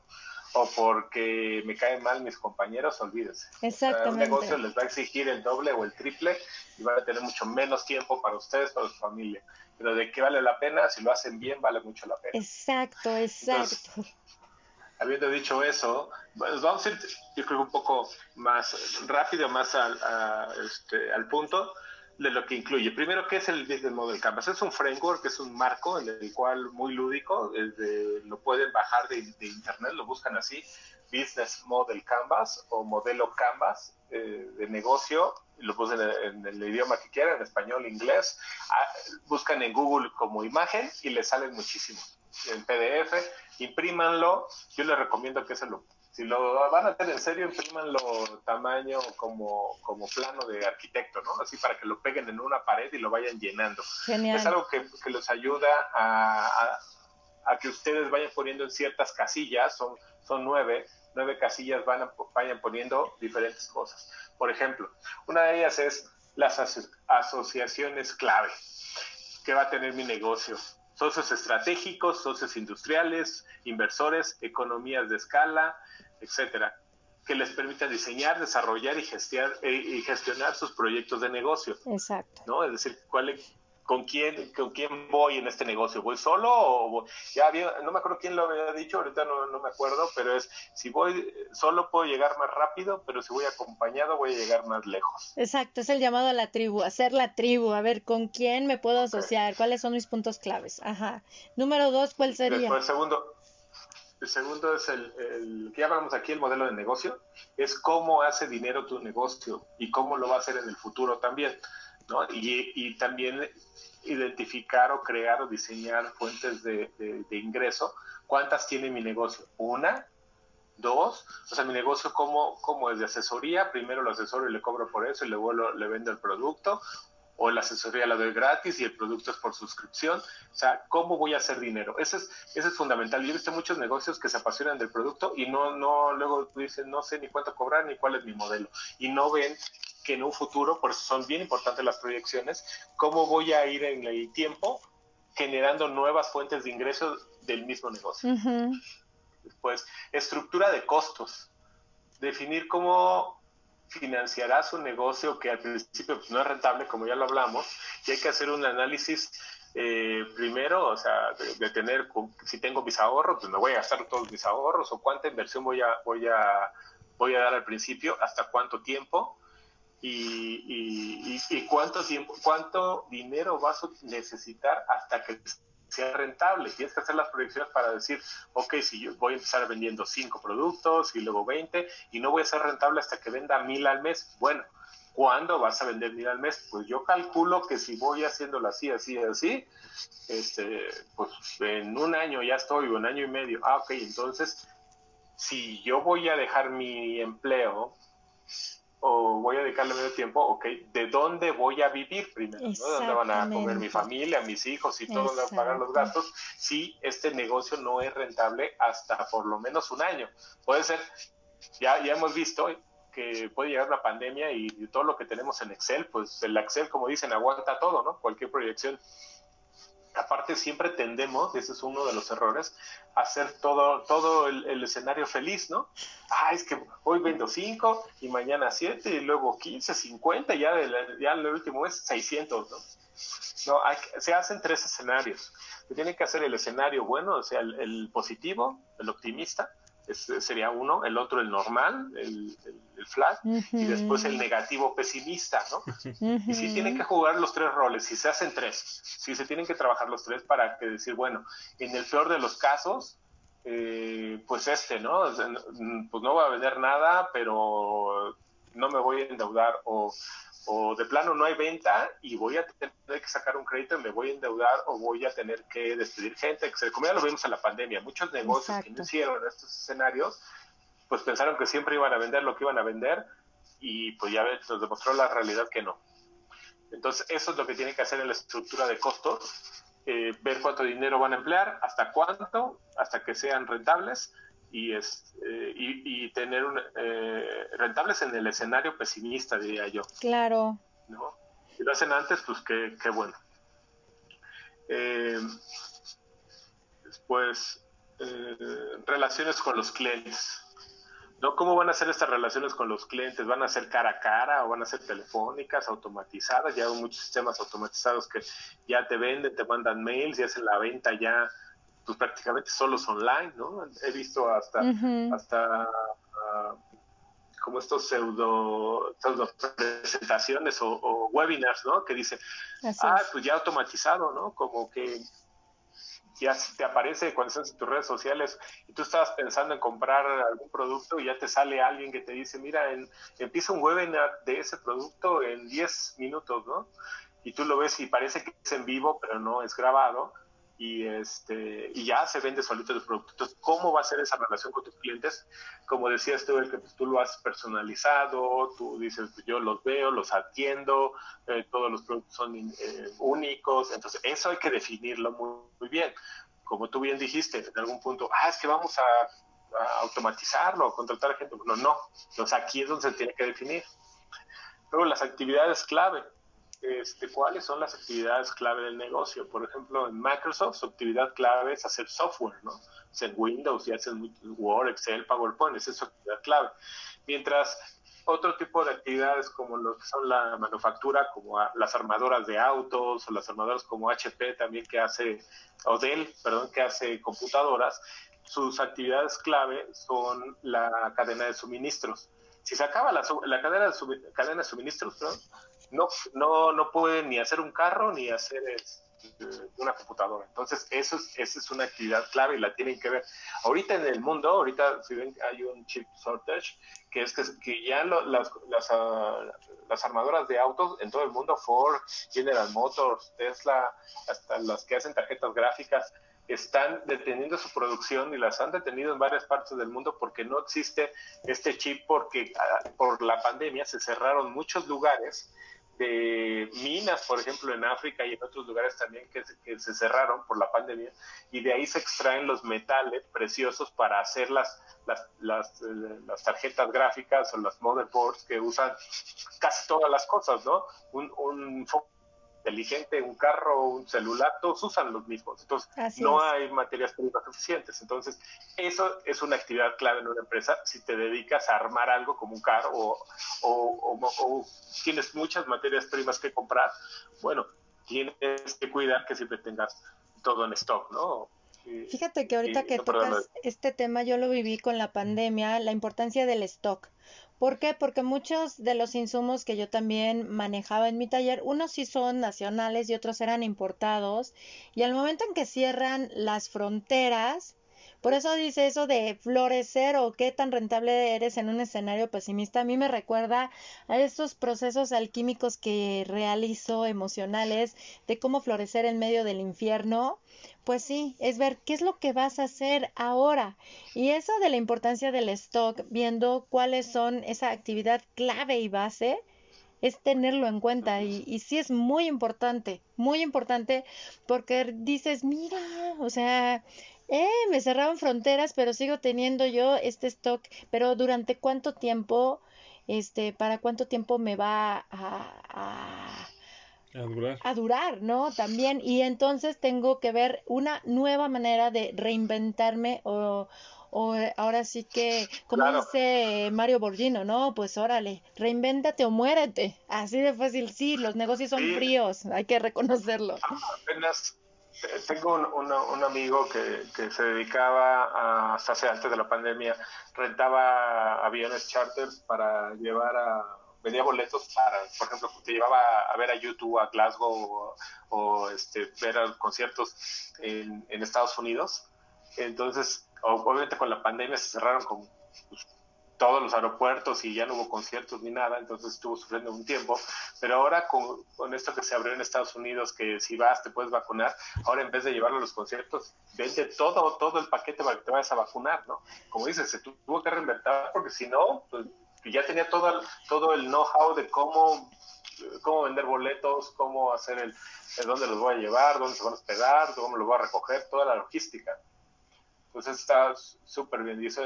o porque me caen mal mis compañeros, olvídense. Exactamente. un negocio les va a exigir el doble o el triple y van a tener mucho menos tiempo para ustedes, para su familia. Pero de qué vale la pena, si lo hacen bien, vale mucho la pena. Exacto, exacto habiendo dicho eso, pues vamos a ir, yo creo, un poco más rápido, más al, este, al punto de lo que incluye. Primero, ¿qué es el Business Model Canvas? Es un framework, es un marco en el cual muy lúdico, lo pueden bajar de, internet, lo buscan así, Business Model Canvas o modelo Canvas eh, de negocio, lo ponen en, el idioma que quieran, en español, inglés, ah, buscan en Google como imagen y les salen muchísimos en PDF, imprímanlo. Yo les recomiendo que se lo, si lo van a hacer en serio, imprímanlo tamaño como, como plano de arquitecto, ¿no? Así para que lo peguen en una pared y lo vayan llenando. Es algo que, que les ayuda a, a, que ustedes vayan poniendo en ciertas casillas, son, son nueve, nueve casillas van vayan poniendo diferentes cosas. Por ejemplo, una de ellas es las asociaciones clave que va a tener mi negocio. Socios estratégicos, socios industriales, inversores, economías de escala, etcétera, que les permitan diseñar, desarrollar y gestionar, eh, y gestionar sus proyectos de negocio. Exacto. ¿no? Es decir, cuál, con quién, con quién voy en este negocio. ¿Voy solo o ya había, no me acuerdo quién lo había dicho, ahorita no, no, me acuerdo, pero es, si voy solo puedo llegar más rápido, pero si voy acompañado voy a llegar más lejos. Exacto, es el llamado a la tribu, hacer la tribu, a ver con quién me puedo asociar, cuáles son mis puntos claves. Ajá. Número dos, ¿cuál sería? el segundo, el segundo es el, el, que ya hablamos aquí, el modelo de negocio, es cómo hace dinero tu negocio y cómo lo va a hacer en el futuro también. ¿no? Y, y, también identificar o crear o diseñar fuentes de, ingreso. ¿Cuántas tiene mi negocio? Una, dos, o sea, mi negocio como, es de asesoría, primero lo asesoro y le cobro por eso y luego le vendo el producto, o la asesoría la doy gratis y el producto es por suscripción. O sea, ¿cómo voy a hacer dinero? Eso es, eso es fundamental. Yo he visto muchos negocios que se apasionan del producto y no, no, luego dicen, no sé ni cuánto cobrar ni cuál es mi modelo. Y no ven que en un futuro, por eso son bien importantes las proyecciones, cómo voy a ir en el tiempo generando nuevas fuentes de ingresos del mismo negocio. Después, estructura de costos. Definir cómo financiará su negocio que al principio pues, no es rentable, como ya lo hablamos, y hay que hacer un análisis eh, primero, o sea, de, tener, si tengo mis ahorros, pues me voy a gastar todos mis ahorros, o cuánta inversión voy a, voy a, voy a dar al principio, hasta cuánto tiempo, y, y, cuánto tiempo, cuánto dinero vas a necesitar hasta que sea rentable. Tienes que hacer las proyecciones para decir, ok, si yo voy a empezar vendiendo cinco productos y luego 20 y no voy a ser rentable hasta que venda mil al mes. Bueno, ¿cuándo vas a vender mil al mes? Pues yo calculo que si voy haciéndolo así, así, así, este, pues en un año ya estoy, o un año y medio. Ah, ok, entonces, si yo voy a dejar mi empleo o voy a dedicarle medio tiempo, ok, ¿de dónde voy a vivir primero? ¿De dónde van a comer mi familia, mis hijos y todo, dónde van a pagar los gastos? Si este negocio no es rentable hasta por lo menos un año. Puede ser, ya, ya hemos visto que puede llegar la pandemia y, y todo lo que tenemos en Excel, pues el Excel, como dicen, aguanta todo, ¿no? Cualquier proyección aparte siempre tendemos, ese es uno de los errores, a hacer todo, todo el, escenario feliz, ¿no? Ah, es que hoy vendo 5 y mañana 7 y luego 15, 50 y ya, ya el último es 600, ¿no? No, se hacen tres escenarios. Se tiene que hacer el escenario bueno, o sea, el positivo, el optimista, sería uno, el otro el normal, el, el, flat, y después el negativo pesimista, ¿no? Y si tienen que jugar los tres roles, si se hacen tres, si se tienen que trabajar los tres para que decir, bueno, en el peor de los casos, eh, pues este, ¿no? Pues no va a vender nada, pero no me voy a endeudar o o de plano no hay venta y voy a tener que sacar un crédito y me voy a endeudar o voy a tener que despedir gente, como ya lo vimos en la pandemia, muchos negocios que no hicieron estos escenarios, pues pensaron que siempre iban a vender lo que iban a vender y pues ya nos demostró la realidad que no. Entonces eso es lo que tiene que hacer en la estructura de costos, eh, ver cuánto dinero van a emplear, hasta cuánto, hasta que sean rentables y, es, eh, y, tener un, eh, rentables en el escenario pesimista, diría yo. Claro. ¿no? Si lo hacen antes, pues qué, qué bueno. Eh, después, relaciones con los clientes. ¿no? ¿Cómo van a ser estas relaciones con los clientes? ¿Van a ser cara a cara o van a ser telefónicas, automatizadas? Ya hay muchos sistemas automatizados que ya te venden, te mandan mails y hacen la venta ya pues prácticamente solos online, ¿no? He visto hasta, hasta ah, como estos pseudo, presentaciones o, webinars, ¿no? Que dice, ah, pues ya automatizado, ¿no? Como que ya te aparece cuando estás en tus redes sociales y tú estabas pensando en comprar algún producto y ya te sale alguien que te dice, mira, en, empieza un webinar de ese producto en 10 minutos, ¿no? Y tú lo ves y parece que es en vivo, pero no es grabado y este y ya se vende solito el producto. Entonces, ¿cómo va a ser esa relación con tus clientes? Como decías tú, el que pues, tú lo has personalizado, tú dices, pues, yo los veo, los atiendo, eh, todos los productos son eh, únicos, entonces eso hay que definirlo muy, muy, bien. Como tú bien dijiste, en algún punto, ah, es que vamos a, a automatizarlo, a contratar a gente. No, no, entonces aquí es donde se tiene que definir. Luego las actividades clave este, cuáles son las actividades clave del negocio. Por ejemplo, en Microsoft su actividad clave es hacer software, ¿no? en Windows y hacen Word, Excel, PowerPoint, esa es su actividad clave. Mientras otro tipo de actividades como lo que son la manufactura, como las armadoras de autos o las armadoras como HP también que hace, o Dell, perdón, que hace computadoras, sus actividades clave son la cadena de suministros. Si se acaba la, cadena, de cadena de suministros, perdón, no, no, no pueden ni hacer un carro ni hacer este, una computadora. Entonces, eso es, esa es una actividad clave y la tienen que ver. Ahorita en el mundo, ahorita si ven hay un chip shortage, que es que, ya las, las, ah, las, armadoras de autos en todo el mundo, Ford, General Motors, Tesla, hasta las que hacen tarjetas gráficas, están deteniendo su producción y las han detenido en varias partes del mundo porque no existe este chip porque ah, por la pandemia se cerraron muchos lugares de minas, por ejemplo, en África y en otros lugares también que, se cerraron por la pandemia, y de ahí se extraen los metales preciosos para hacer las, las, las, eh, las tarjetas gráficas o las motherboards que usan casi todas las cosas, ¿no? Un, un inteligente, un carro, un celular, todos usan los mismos. Entonces, no hay materias primas suficientes. Entonces, eso es una actividad clave en una empresa si te dedicas a armar algo como un carro o, o, tienes muchas materias primas que comprar. Bueno, tienes que cuidar que siempre tengas todo en stock, ¿no? Fíjate que ahorita que tocas este tema, yo lo viví con la pandemia, la importancia del stock. ¿Por qué? Porque muchos de los insumos que yo también manejaba en mi taller, unos sí son nacionales y otros eran importados. Y al momento en que cierran las fronteras, por eso dice eso de florecer o qué tan rentable eres en un escenario pesimista. A mí me recuerda a estos procesos alquímicos que realizo emocionales de cómo florecer en medio del infierno. Pues sí, es ver qué es lo que vas a hacer ahora. Y eso de la importancia del stock, viendo cuáles son esa actividad clave y base, es tenerlo en cuenta y, y sí es muy importante, muy importante porque dices, mira, o sea, eh, me cerraron fronteras, pero sigo teniendo yo este stock, pero durante cuánto tiempo, este, para cuánto tiempo me va a, a, durar. a durar, ¿no? También, y entonces tengo que ver una nueva manera de reinventarme o, o ahora sí que, como dice Mario Borgino, ¿no? Pues órale, reinvéntate o muérete. Así de fácil, sí, los negocios son fríos, hay que reconocerlo. Apenas tengo un, amigo que, se dedicaba a, hasta hace antes de la pandemia, rentaba aviones charters para llevar a, vendía boletos para, por ejemplo, te llevaba a ver a YouTube a Glasgow o, este, ver conciertos en, en, Estados Unidos. Entonces, obviamente con la pandemia se cerraron con pues, todos los aeropuertos y ya no hubo conciertos ni nada, entonces estuvo sufriendo un tiempo, pero ahora con, con, esto que se abrió en Estados Unidos, que si vas te puedes vacunar, ahora en vez de llevarlo a los conciertos, vende todo, todo el paquete para que te vayas a vacunar, ¿no? Como dices, se tuvo que reinventar porque si no, pues, ya tenía todo todo el know-how de cómo, cómo vender boletos, cómo hacer el, el, dónde los voy a llevar, dónde se van a hospedar, cómo los voy a recoger, toda la logística. Entonces está súper bien. Y eso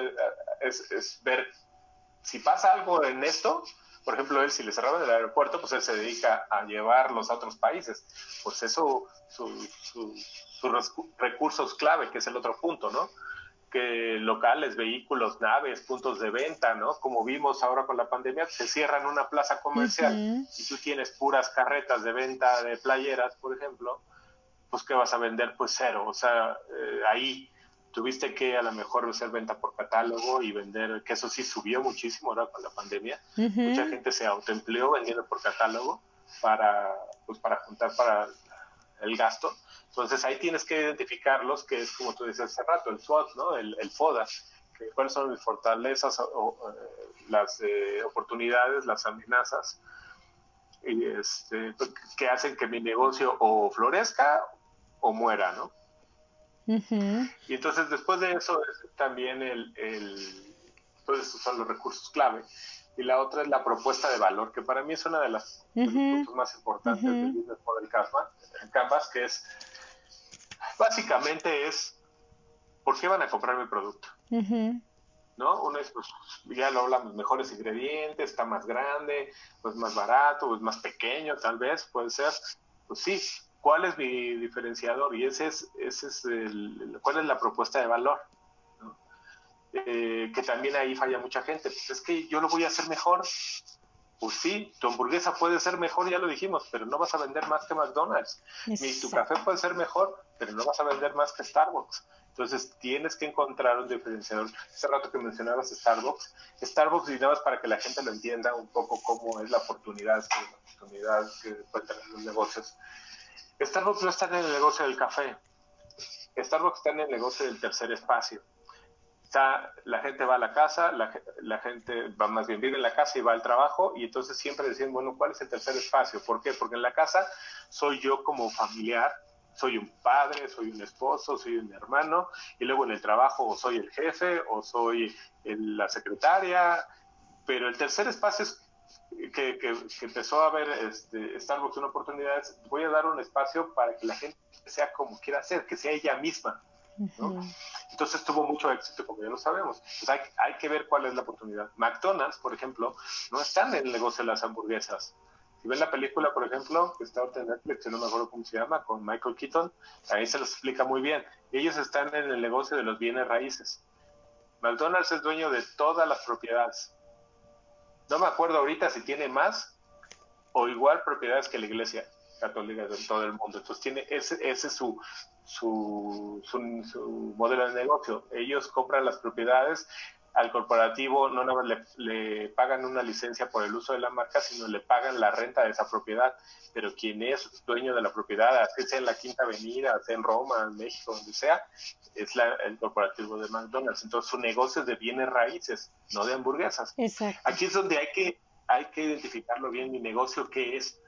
es, es, ver si pasa algo en esto, por ejemplo, él si le cerraban el aeropuerto, pues él se dedica a llevarlos a otros países. Pues eso, sus recursos clave, que es el otro punto, ¿no? Que locales, vehículos, naves, puntos de venta, ¿no? Como vimos ahora con la pandemia, se cierran una plaza comercial y tú tienes puras carretas de venta de playeras, por ejemplo, pues ¿qué vas a vender? Pues cero. O sea, eh, ahí tuviste que a lo mejor hacer venta por catálogo y vender, que eso sí subió muchísimo ahora con la pandemia. Mucha gente se autoempleó vendiendo por catálogo para, pues, para juntar para el gasto. Entonces ahí tienes que identificarlos, que es como tú decías hace rato, el SWOT, ¿no? el, el FODA, que cuáles son mis fortalezas, o, eh, las eh, oportunidades, las amenazas, y este, que hacen que mi negocio o florezca o muera, ¿no? Y entonces después de eso es también el, el, esos son los recursos clave. Y la otra es la propuesta de valor, que para mí es una de las puntos más importantes del Business Model Canvas, que es básicamente es ¿por qué van a comprar mi producto? ¿No? Uno es, pues, ya lo hablamos, mejores ingredientes, está más grande, pues más barato, es más pequeño tal vez, puede ser. Pues sí, ¿cuál es mi diferenciador? Y ese es, ese es el, ¿cuál es la propuesta de valor? Eh, que también ahí falla mucha gente. Pues es que yo lo voy a hacer mejor. Pues sí, tu hamburguesa puede ser mejor, ya lo dijimos, pero no vas a vender más que McDonald's. Y tu café puede ser mejor, pero no vas a vender más que Starbucks. Entonces tienes que encontrar un diferenciador. Hace rato que mencionabas Starbucks, Starbucks, y nada más para que la gente lo entienda un poco cómo es la oportunidad, la oportunidad que pueden tener los negocios. Starbucks no está en el negocio del café. Starbucks está en el negocio del tercer espacio. La gente va a la casa, la, la, gente va más bien vive en la casa y va al trabajo y entonces siempre deciden, bueno, ¿cuál es el tercer espacio? ¿Por qué? Porque en la casa soy yo como familiar, soy un padre, soy un esposo, soy un hermano, y luego en el trabajo o soy el jefe o soy la secretaria, pero el tercer espacio es que, que, empezó a ver este, Starbucks una oportunidad, voy a dar un espacio para que la gente sea como quiera ser, que sea ella misma. Entonces tuvo mucho éxito, como ya lo sabemos. Pues hay, hay que ver cuál es la oportunidad. McDonald's, por ejemplo, no están en el negocio de las hamburguesas si ven la película, por ejemplo, que está en Netflix, no me acuerdo cómo se llama, con Michael Keaton, ahí se los explica muy bien. Ellos están en el negocio de los bienes raíces. McDonald's es dueño de todas las propiedades. No me acuerdo ahorita si tiene más o igual propiedades que la iglesia católica de todo el mundo. Entonces tiene ese, ese es su, su, su modelo de negocio. Ellos compran las propiedades al corporativo no nada más le, pagan una licencia por el uso de la marca, sino le pagan la renta de esa propiedad. Pero quien es dueño de la propiedad, sea en la Quinta Avenida, sea en Roma, en México, donde sea, es el corporativo de McDonald's. Entonces su negocio es de bienes raíces, no de hamburguesas. Aquí es donde hay que, hay que identificarlo bien mi negocio, qué es.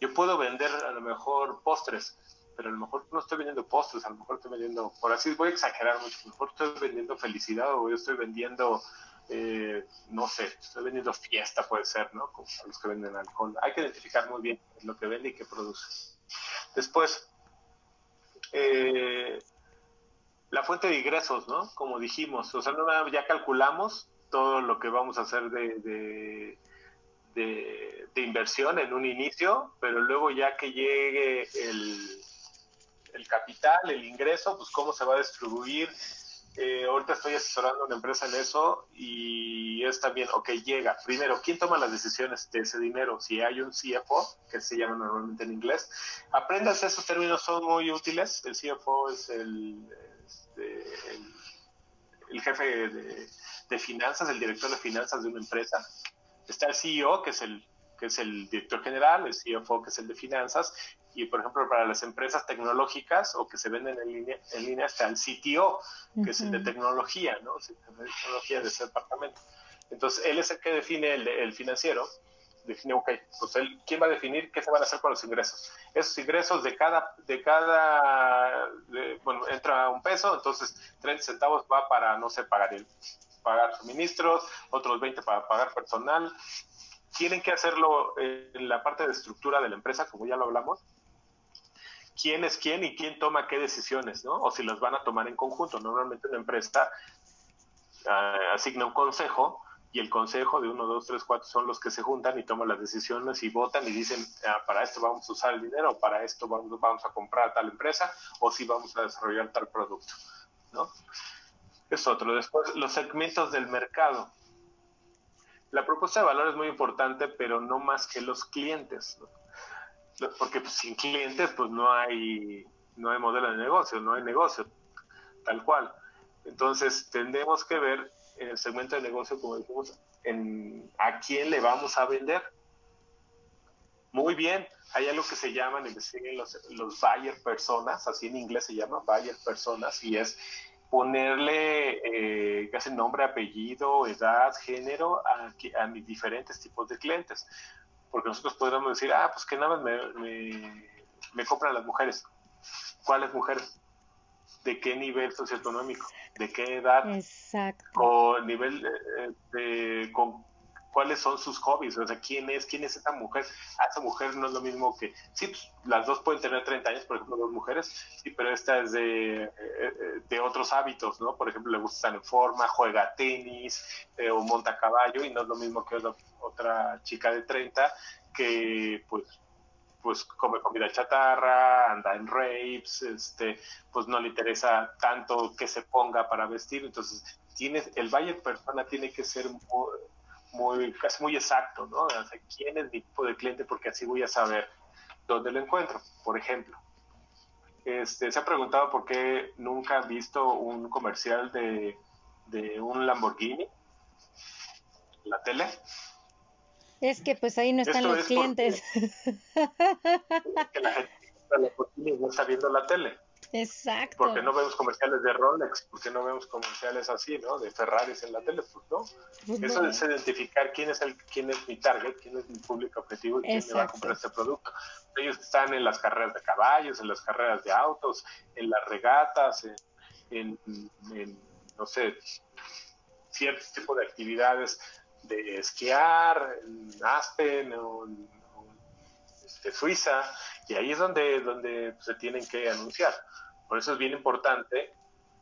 Yo puedo vender a lo mejor postres, pero a lo mejor no estoy vendiendo postres, a lo mejor estoy vendiendo, por así voy a exagerar mucho, a lo mejor estoy vendiendo felicidad o yo estoy vendiendo, eh, no sé, estoy vendiendo fiesta, puede ser, ¿no? Como los que venden alcohol. Hay que identificar muy bien lo que vende y qué produce. Después, eh, la fuente de ingresos, ¿no? Como dijimos, o sea, no, ya calculamos todo lo que vamos a hacer de, de de, inversión en un inicio, pero luego ya que llegue el, el capital, el ingreso, pues cómo se va a distribuir. Eh, ahorita estoy asesorando a una empresa en eso y es también, ok, llega. Primero, ¿quién toma las decisiones de ese dinero? Si hay un CFO, que se llama normalmente en inglés, aprendas esos términos, son muy útiles. El CFO es el, este, el, jefe de, de finanzas, el director de finanzas de una empresa. Está el CEO, que es el que es el director general, el CFO, que es el de finanzas, y por ejemplo para las empresas tecnológicas o que se venden en línea, en línea está el CTO, que es el de tecnología, ¿no? de tecnología de ese departamento. Entonces, él es el que define el, financiero, define, ok, pues él, ¿quién va a definir qué se van a hacer con los ingresos? Esos ingresos de cada, de cada, bueno, entra un peso, entonces 30 centavos va para, no sé, pagar el, pagar suministros, otros 20 para pagar personal, tienen que hacerlo en la parte de estructura de la empresa, como ya lo hablamos, quién es quién y quién toma qué decisiones, ¿no? O si las van a tomar en conjunto. Normalmente una empresa ah, asigna un consejo y el consejo de uno, dos, tres, cuatro son los que se juntan y toman las decisiones y votan y dicen, ah, para esto vamos a usar el dinero, para esto vamos, vamos a comprar tal empresa o si vamos a desarrollar tal producto, ¿no? Es otro. Después, los segmentos del mercado. La propuesta de valor es muy importante, pero no más que los clientes. porque pues, sin clientes pues no hay no hay modelo de negocio, no hay negocio tal cual. Entonces tendremos que ver en el segmento de negocio, como dijimos, en a quién le vamos a vender. Muy bien, hay algo que se llaman los, los buyer personas, así en inglés se llama buyer personas, y es ponerle eh, casi nombre, apellido, edad, género a, a mis diferentes tipos de clientes porque nosotros podríamos decir, ah, pues que nada más me, me, compran las mujeres. ¿Cuáles mujeres? de qué nivel socioeconómico, de qué edad, Exacto. o nivel de, con cuáles son sus hobbies, o sea, quién es, quién es esa mujer. A esa mujer no es lo mismo que, sí, pues, las dos pueden tener 30 años, por ejemplo, dos mujeres, sí, pero esta es de, eh, de otros hábitos, ¿no? Por ejemplo, le gusta estar en forma, juega tenis eh, o monta caballo y no es lo mismo que otra chica de 30 que, pues, pues come comida chatarra, anda en rapes, este, pues no le interesa tanto que se ponga para vestir, entonces tienes, el Valle persona tiene que ser muy, casi muy exacto, ¿no? O sea, quién es mi tipo de cliente porque así voy a saber dónde lo encuentro. Por ejemplo, este, se ha preguntado por qué nunca han visto un comercial de, de un Lamborghini en la tele. Es que pues ahí no están los clientes. que la gente no está viendo la tele. Exacto. Porque no vemos comerciales de Rolex, porque no vemos comerciales así, ¿no? De Ferraris en la tele, pues no. Eso es identificar quién es el, quién es mi target, quién es mi público objetivo y quién me va a comprar este producto. Ellos están en las carreras de caballos, en las carreras de autos, en las regatas, en, no sé, cierto tipo de actividades de esquiar en Aspen o en, este, Suiza, y ahí es donde, donde se tienen que anunciar. Por eso es bien importante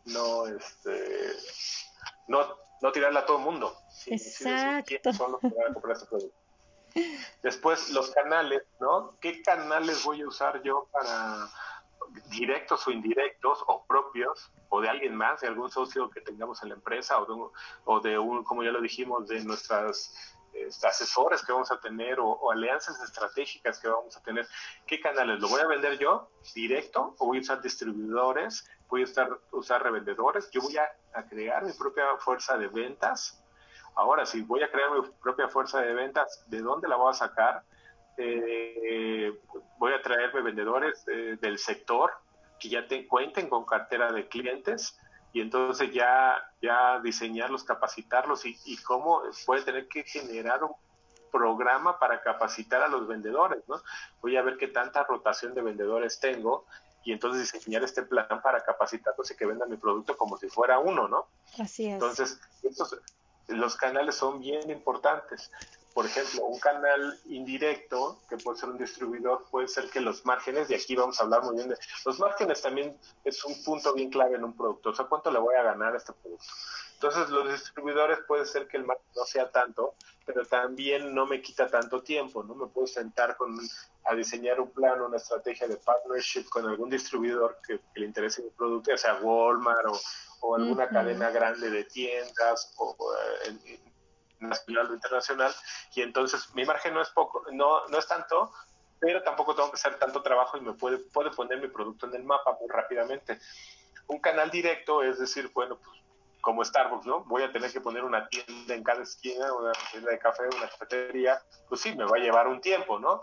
no, este, no, no tirarla a todo el mundo. Exacto. son los que van a comprar este producto. Después, los canales, ¿no? ¿Qué canales voy a usar yo para directos o indirectos o propios o de alguien más, de algún socio que tengamos en la empresa o de un, o de un como ya lo dijimos, de nuestras asesores que vamos a tener o, alianzas estratégicas que vamos a tener. ¿Qué canales? ¿Lo voy a vender yo directo o voy a usar distribuidores? ¿Voy a usar, usar revendedores? Yo voy a, crear mi propia fuerza de ventas. Ahora, si voy a crear mi propia fuerza de ventas, ¿de dónde la voy a sacar? Eh, voy a traerme vendedores eh, del sector que ya te cuenten con cartera de clientes y entonces ya, ya diseñarlos, capacitarlos y, y cómo puede tener que generar un programa para capacitar a los vendedores, ¿no? Voy a ver qué tanta rotación de vendedores tengo y entonces diseñar este plan para capacitarlos y que vendan mi producto como si fuera uno, ¿no? Así es. Entonces, estos, los canales son bien importantes por ejemplo, un canal indirecto, que puede ser un distribuidor, puede ser que los márgenes, y aquí vamos a hablar muy bien de los márgenes también es un punto bien clave en un producto, o sea, cuánto le voy a ganar a este producto. Entonces, los distribuidores puede ser que el margen no sea tanto, pero también no me quita tanto tiempo, ¿no? Me puedo sentar con, a diseñar un plan, una estrategia de partnership con algún distribuidor que, le interese mi producto, ya sea Walmart o, alguna cadena grande de tiendas o, eh, nacional o internacional, y entonces mi margen no es poco, no, no es tanto, pero tampoco tengo que hacer tanto trabajo y me puede, puede poner mi producto en el mapa muy rápidamente. Un canal directo es decir, bueno, pues como Starbucks, ¿no? Voy a tener que poner una tienda en cada esquina, una tienda de café, una cafetería, pues sí, me va a llevar un tiempo, ¿no?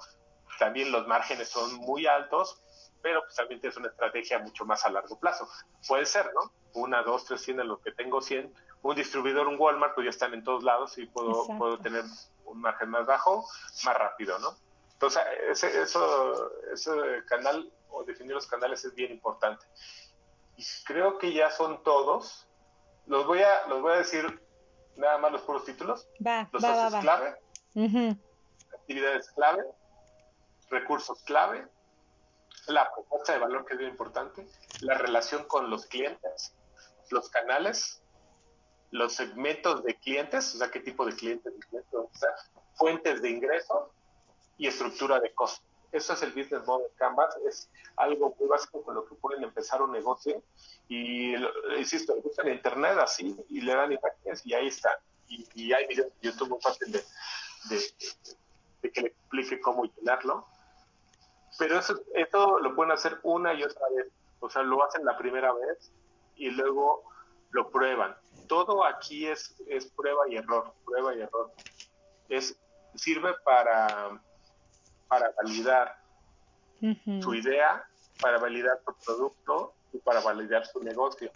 También los márgenes son muy altos, pero pues también es una estrategia mucho más a largo plazo. Puede ser, ¿no? Una, dos, tres tiendas, lo que tengo 100, un distribuidor, un Walmart, pues ya están en todos lados y puedo, puedo tener un margen más bajo, más rápido, ¿no? Entonces, ese, eso, ese canal o definir los canales es bien importante. Y creo que ya son todos. Los voy a, los voy a decir nada más los puros títulos. los va, clave, actividades clave, recursos clave, la propuesta de valor que es bien importante, la relación con los clientes, los canales, los segmentos de clientes, o sea, qué tipo de clientes, fuentes de ingresos y estructura de costos. Eso es el business model Canvas, es algo muy básico con lo que pueden empezar un negocio y, insisto, buscan en internet así y le dan imágenes y ahí está. Y, hay videos de YouTube muy fácil de, de, que le explique cómo llenarlo. Pero eso, esto lo pueden hacer una y otra vez. O sea, lo hacen la primera vez y luego lo prueban todo aquí es, es prueba y error, prueba y error. Es, sirve para, para validar su idea, para validar su producto y para validar su negocio.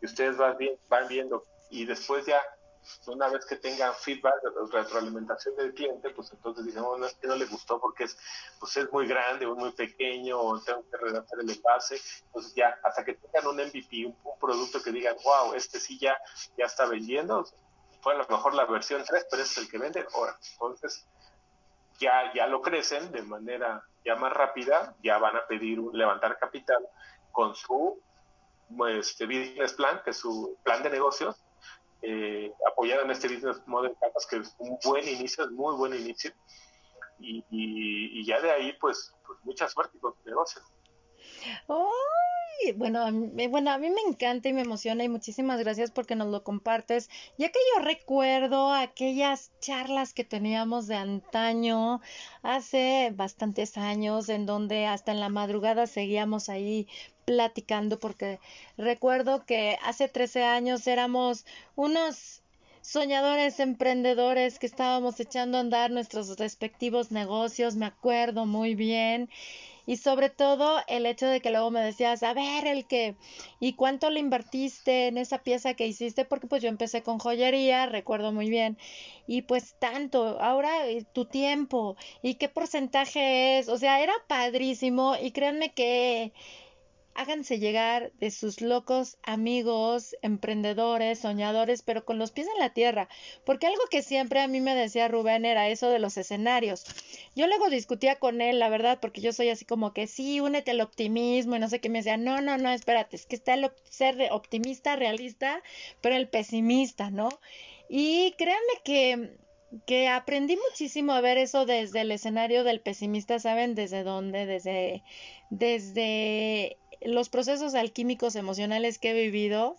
Y ustedes van viendo y después ya una vez que tengan feedback, retroalimentación del cliente, pues entonces digamos, no es que no le gustó porque es, pues es muy grande o muy pequeño, tengo que redactar el envase, entonces ya, hasta que tengan un MVP, un, producto que digan, wow, este sí ya, ya está vendiendo, fue a lo mejor la versión 3, pero es el que vende ahora. Entonces, ya, ya lo crecen de manera ya más rápida, ya van a pedir un, levantar capital con su este, business plan, que es su plan de negocios, eh, apoyado en este business model que es un buen inicio, es muy buen inicio, y, y, ya de ahí, pues, pues mucha suerte con tu negocio. Bueno, bueno, a mí me encanta y me emociona y muchísimas gracias porque nos lo compartes, ya que yo recuerdo aquellas charlas que teníamos de antaño, hace bastantes años, en donde hasta en la madrugada seguíamos ahí platicando, porque recuerdo que hace 13 años éramos unos soñadores, emprendedores que estábamos echando a andar nuestros respectivos negocios, me acuerdo muy bien y sobre todo el hecho de que luego me decías, a ver, el que, ¿y cuánto le invertiste en esa pieza que hiciste? Porque pues yo empecé con joyería, recuerdo muy bien, y pues tanto, ahora eh, tu tiempo, ¿y qué porcentaje es? O sea, era padrísimo y créanme que háganse llegar de sus locos amigos, emprendedores, soñadores, pero con los pies en la tierra, porque algo que siempre a mí me decía Rubén era eso de los escenarios. Yo luego discutía con él, la verdad, porque yo soy así como que sí, únete al optimismo y no sé qué me decía, no, no, no, espérate, es que está el ser optimista, realista, pero el pesimista, ¿no? Y créanme que que aprendí muchísimo a ver eso desde el escenario del pesimista, ¿saben? Desde dónde, desde, desde los procesos alquímicos emocionales que he vivido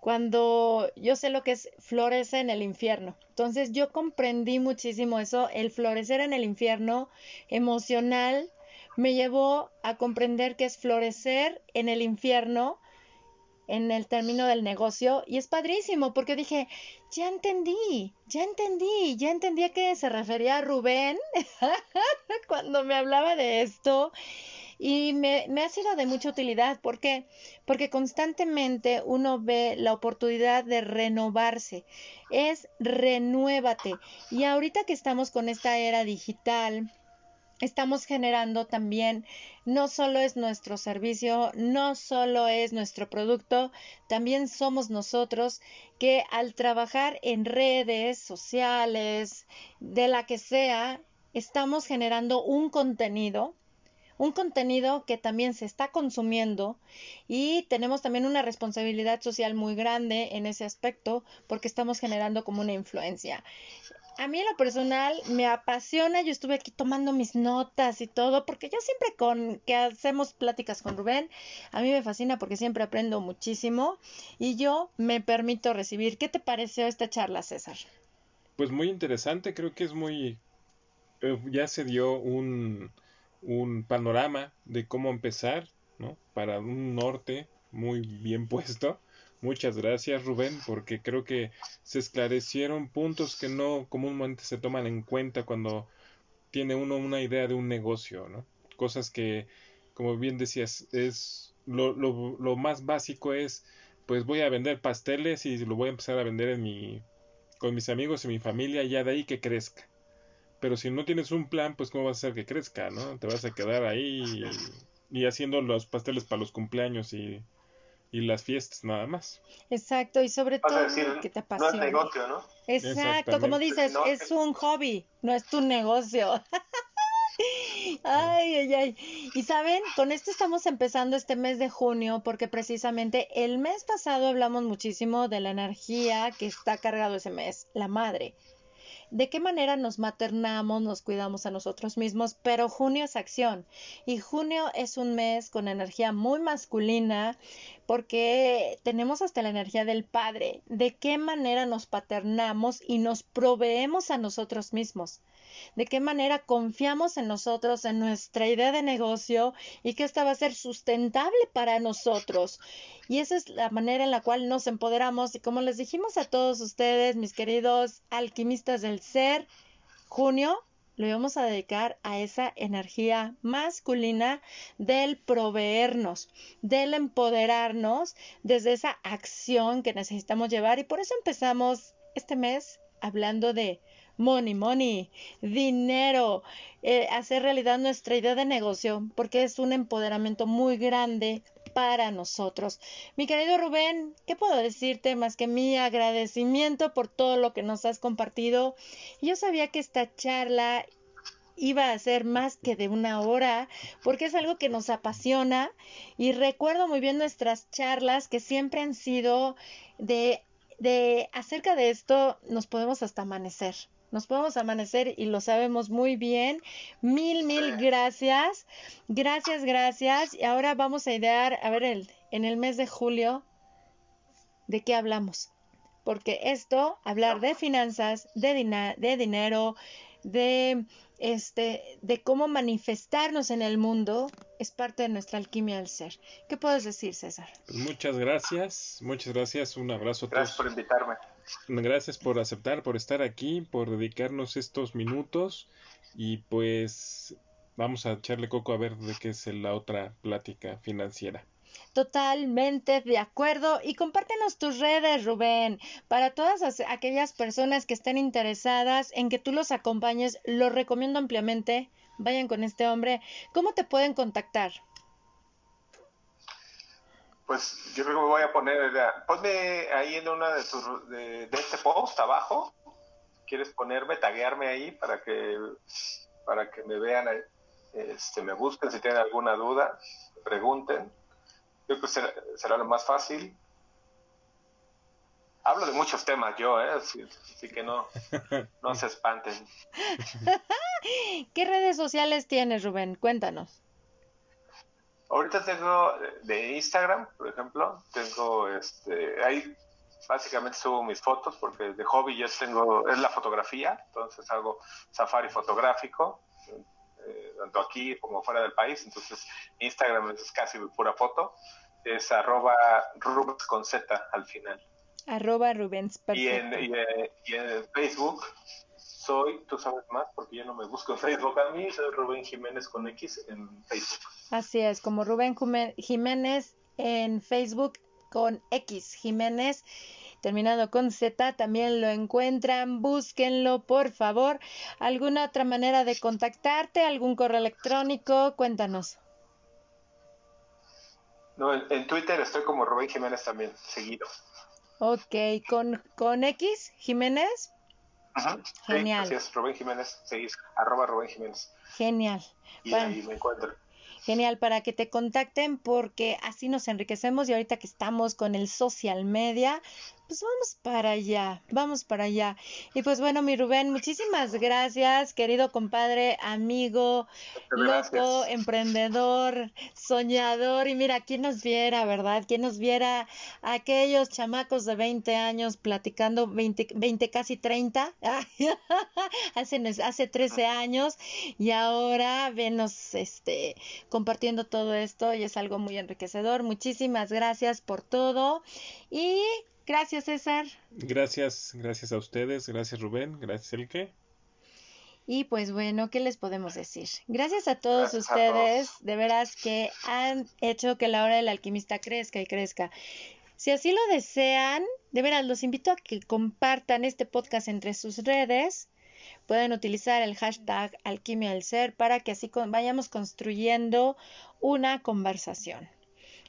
cuando yo sé lo que es florecer en el infierno. Entonces yo comprendí muchísimo eso, el florecer en el infierno emocional me llevó a comprender que es florecer en el infierno en el término del negocio y es padrísimo porque dije, ya entendí, ya entendí, ya entendí a qué se refería Rubén cuando me hablaba de esto y me, ha sido de mucha utilidad. ¿Por qué? Porque constantemente uno ve la oportunidad de renovarse. Es renuévate. Y ahorita que estamos con esta era digital, estamos generando también, no solo es nuestro servicio, no solo es nuestro producto, también somos nosotros que al trabajar en redes sociales, de la que sea, estamos generando un contenido un contenido que también se está consumiendo y tenemos también una responsabilidad social muy grande en ese aspecto porque estamos generando como una influencia. A mí en lo personal me apasiona, yo estuve aquí tomando mis notas y todo, porque yo siempre con que hacemos pláticas con Rubén, a mí me fascina porque siempre aprendo muchísimo y yo me permito recibir. ¿Qué te pareció esta charla, César? Pues muy interesante, creo que es muy... Eh, ya se dio un, un panorama de cómo empezar, ¿no? Para un norte muy bien puesto. Muchas gracias Rubén, porque creo que se esclarecieron puntos que no comúnmente se toman en cuenta cuando tiene uno una idea de un negocio, ¿no? Cosas que, como bien decías, es lo, lo, lo más básico es, pues voy a vender pasteles y lo voy a empezar a vender en mi, con mis amigos y mi familia, ya de ahí que crezca. Pero si no tienes un plan, pues cómo vas a hacer que crezca, ¿no? Te vas a quedar ahí y, haciendo los pasteles para los cumpleaños y, las fiestas nada más. Exacto, y sobre todo que te apasiona. No es negocio, ¿no? Exacto, como dices, es un hobby, no es tu negocio. Ay, ay, ay. Y saben, con esto estamos empezando este mes de junio porque precisamente el mes pasado hablamos muchísimo de la energía que está cargado ese mes, la madre de qué manera nos maternamos, nos cuidamos a nosotros mismos, pero junio es acción. Y junio es un mes con energía muy masculina porque tenemos hasta la energía del padre, de qué manera nos paternamos y nos proveemos a nosotros mismos de qué manera confiamos en nosotros, en nuestra idea de negocio y que esta va a ser sustentable para nosotros. Y esa es la manera en la cual nos empoderamos y como les dijimos a todos ustedes, mis queridos alquimistas del ser, junio lo íbamos a dedicar a esa energía masculina del proveernos, del empoderarnos desde esa acción que necesitamos llevar y por eso empezamos este mes hablando de money, money, dinero, eh, hacer realidad nuestra idea de negocio, porque es un empoderamiento muy grande para nosotros. Mi querido Rubén, ¿qué puedo decirte más que mi agradecimiento por todo lo que nos has compartido? Yo sabía que esta charla iba a ser más que de una hora, porque es algo que nos apasiona y recuerdo muy bien nuestras charlas que siempre han sido de, de acerca de esto nos podemos hasta amanecer. Nos podemos amanecer y lo sabemos muy bien. Mil, mil gracias. Gracias, gracias. Y ahora vamos a idear, a ver, el, en el mes de julio, ¿de qué hablamos? Porque esto, hablar de finanzas, de, de dinero, de este, de cómo manifestarnos en el mundo es parte de nuestra alquimia del ser. ¿Qué puedes decir, César? Pues muchas gracias, muchas gracias, un abrazo a todos. Gracias por invitarme. Gracias por aceptar, por estar aquí, por dedicarnos estos minutos y pues vamos a echarle coco a ver de qué es la otra plática financiera. Totalmente de acuerdo. Y compártenos tus redes, Rubén, para todas aquellas personas que estén interesadas en que tú los acompañes. Lo recomiendo ampliamente. Vayan con este hombre. ¿Cómo te pueden contactar? Pues yo creo que me voy a poner, ponme ahí en una de, tus, de, este post abajo, quieres ponerme, taguearme ahí para que para que me vean, este, me busquen si tienen alguna duda, pregunten yo creo que será, lo más fácil. Hablo de muchos temas yo, ¿eh? así, que no, no se espanten. ¿Qué redes sociales tienes, Rubén? Cuéntanos. Ahorita tengo de Instagram, por ejemplo, tengo este, ahí básicamente subo mis fotos porque de hobby yo tengo, es la fotografía, entonces hago safari fotográfico, eh, tanto aquí como fuera del país. Entonces, Instagram es casi pura foto. Es arroba Rubens con Z al final. Arroba Rubens, y en, y, en, Facebook soy, tú sabes más porque yo no me busco en Facebook a mí, soy Rubén Jiménez con X en Facebook. Así es, como Rubén Jiménez en Facebook con X Jiménez terminado con Z, también lo encuentran, búsquenlo por favor. ¿Alguna otra manera de contactarte? ¿Algún correo electrónico? Cuéntanos. No, en, Twitter estoy como Rubén Jiménez también, seguido. Ok, ¿con, con X Jiménez? Ajá, Genial. Sí, así es, Rubén Jiménez, seguís, arroba Rubén Jiménez. Genial. Y ahí me encuentro. Genial, para que te contacten porque así nos enriquecemos y ahorita que estamos con el social media, pues vamos para allá, vamos para allá. Y pues bueno, mi Rubén, muchísimas gracias, querido compadre, amigo, loco, emprendedor, soñador. Y mira, ¿quién nos viera, verdad? ¿Quién nos viera aquellos chamacos de 20 años platicando, 20, 20 casi 30, hace, hace 13 años, y ahora venos este, compartiendo todo esto y es algo muy enriquecedor. Muchísimas gracias por todo. Y Gracias, César. Gracias, gracias a ustedes, gracias Rubén, gracias Elke. Y pues bueno, ¿qué les podemos decir? Gracias a todos ustedes, de veras que han hecho que la hora del alquimista crezca y crezca. Si así lo desean, de veras los invito a que compartan este podcast entre sus redes. Pueden utilizar el hashtag alquimia del ser para que así vayamos construyendo una conversación.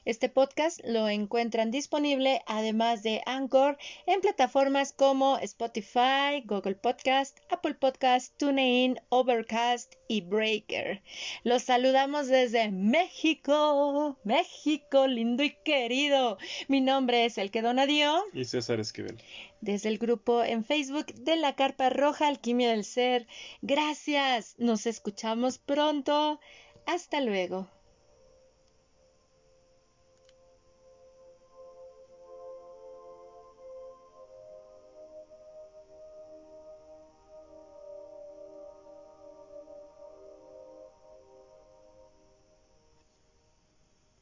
Este podcast lo encuentran disponible además de Anchor en plataformas como Spotify, Google Podcast, Apple Podcast, TuneIn, Overcast y Breaker. Los saludamos desde México, México lindo y querido. Mi nombre es El que Donadio y César Esquivel. Desde el grupo en Facebook de la Carpa Roja Alquimia del Ser. Gracias. Nos escuchamos pronto. Hasta luego.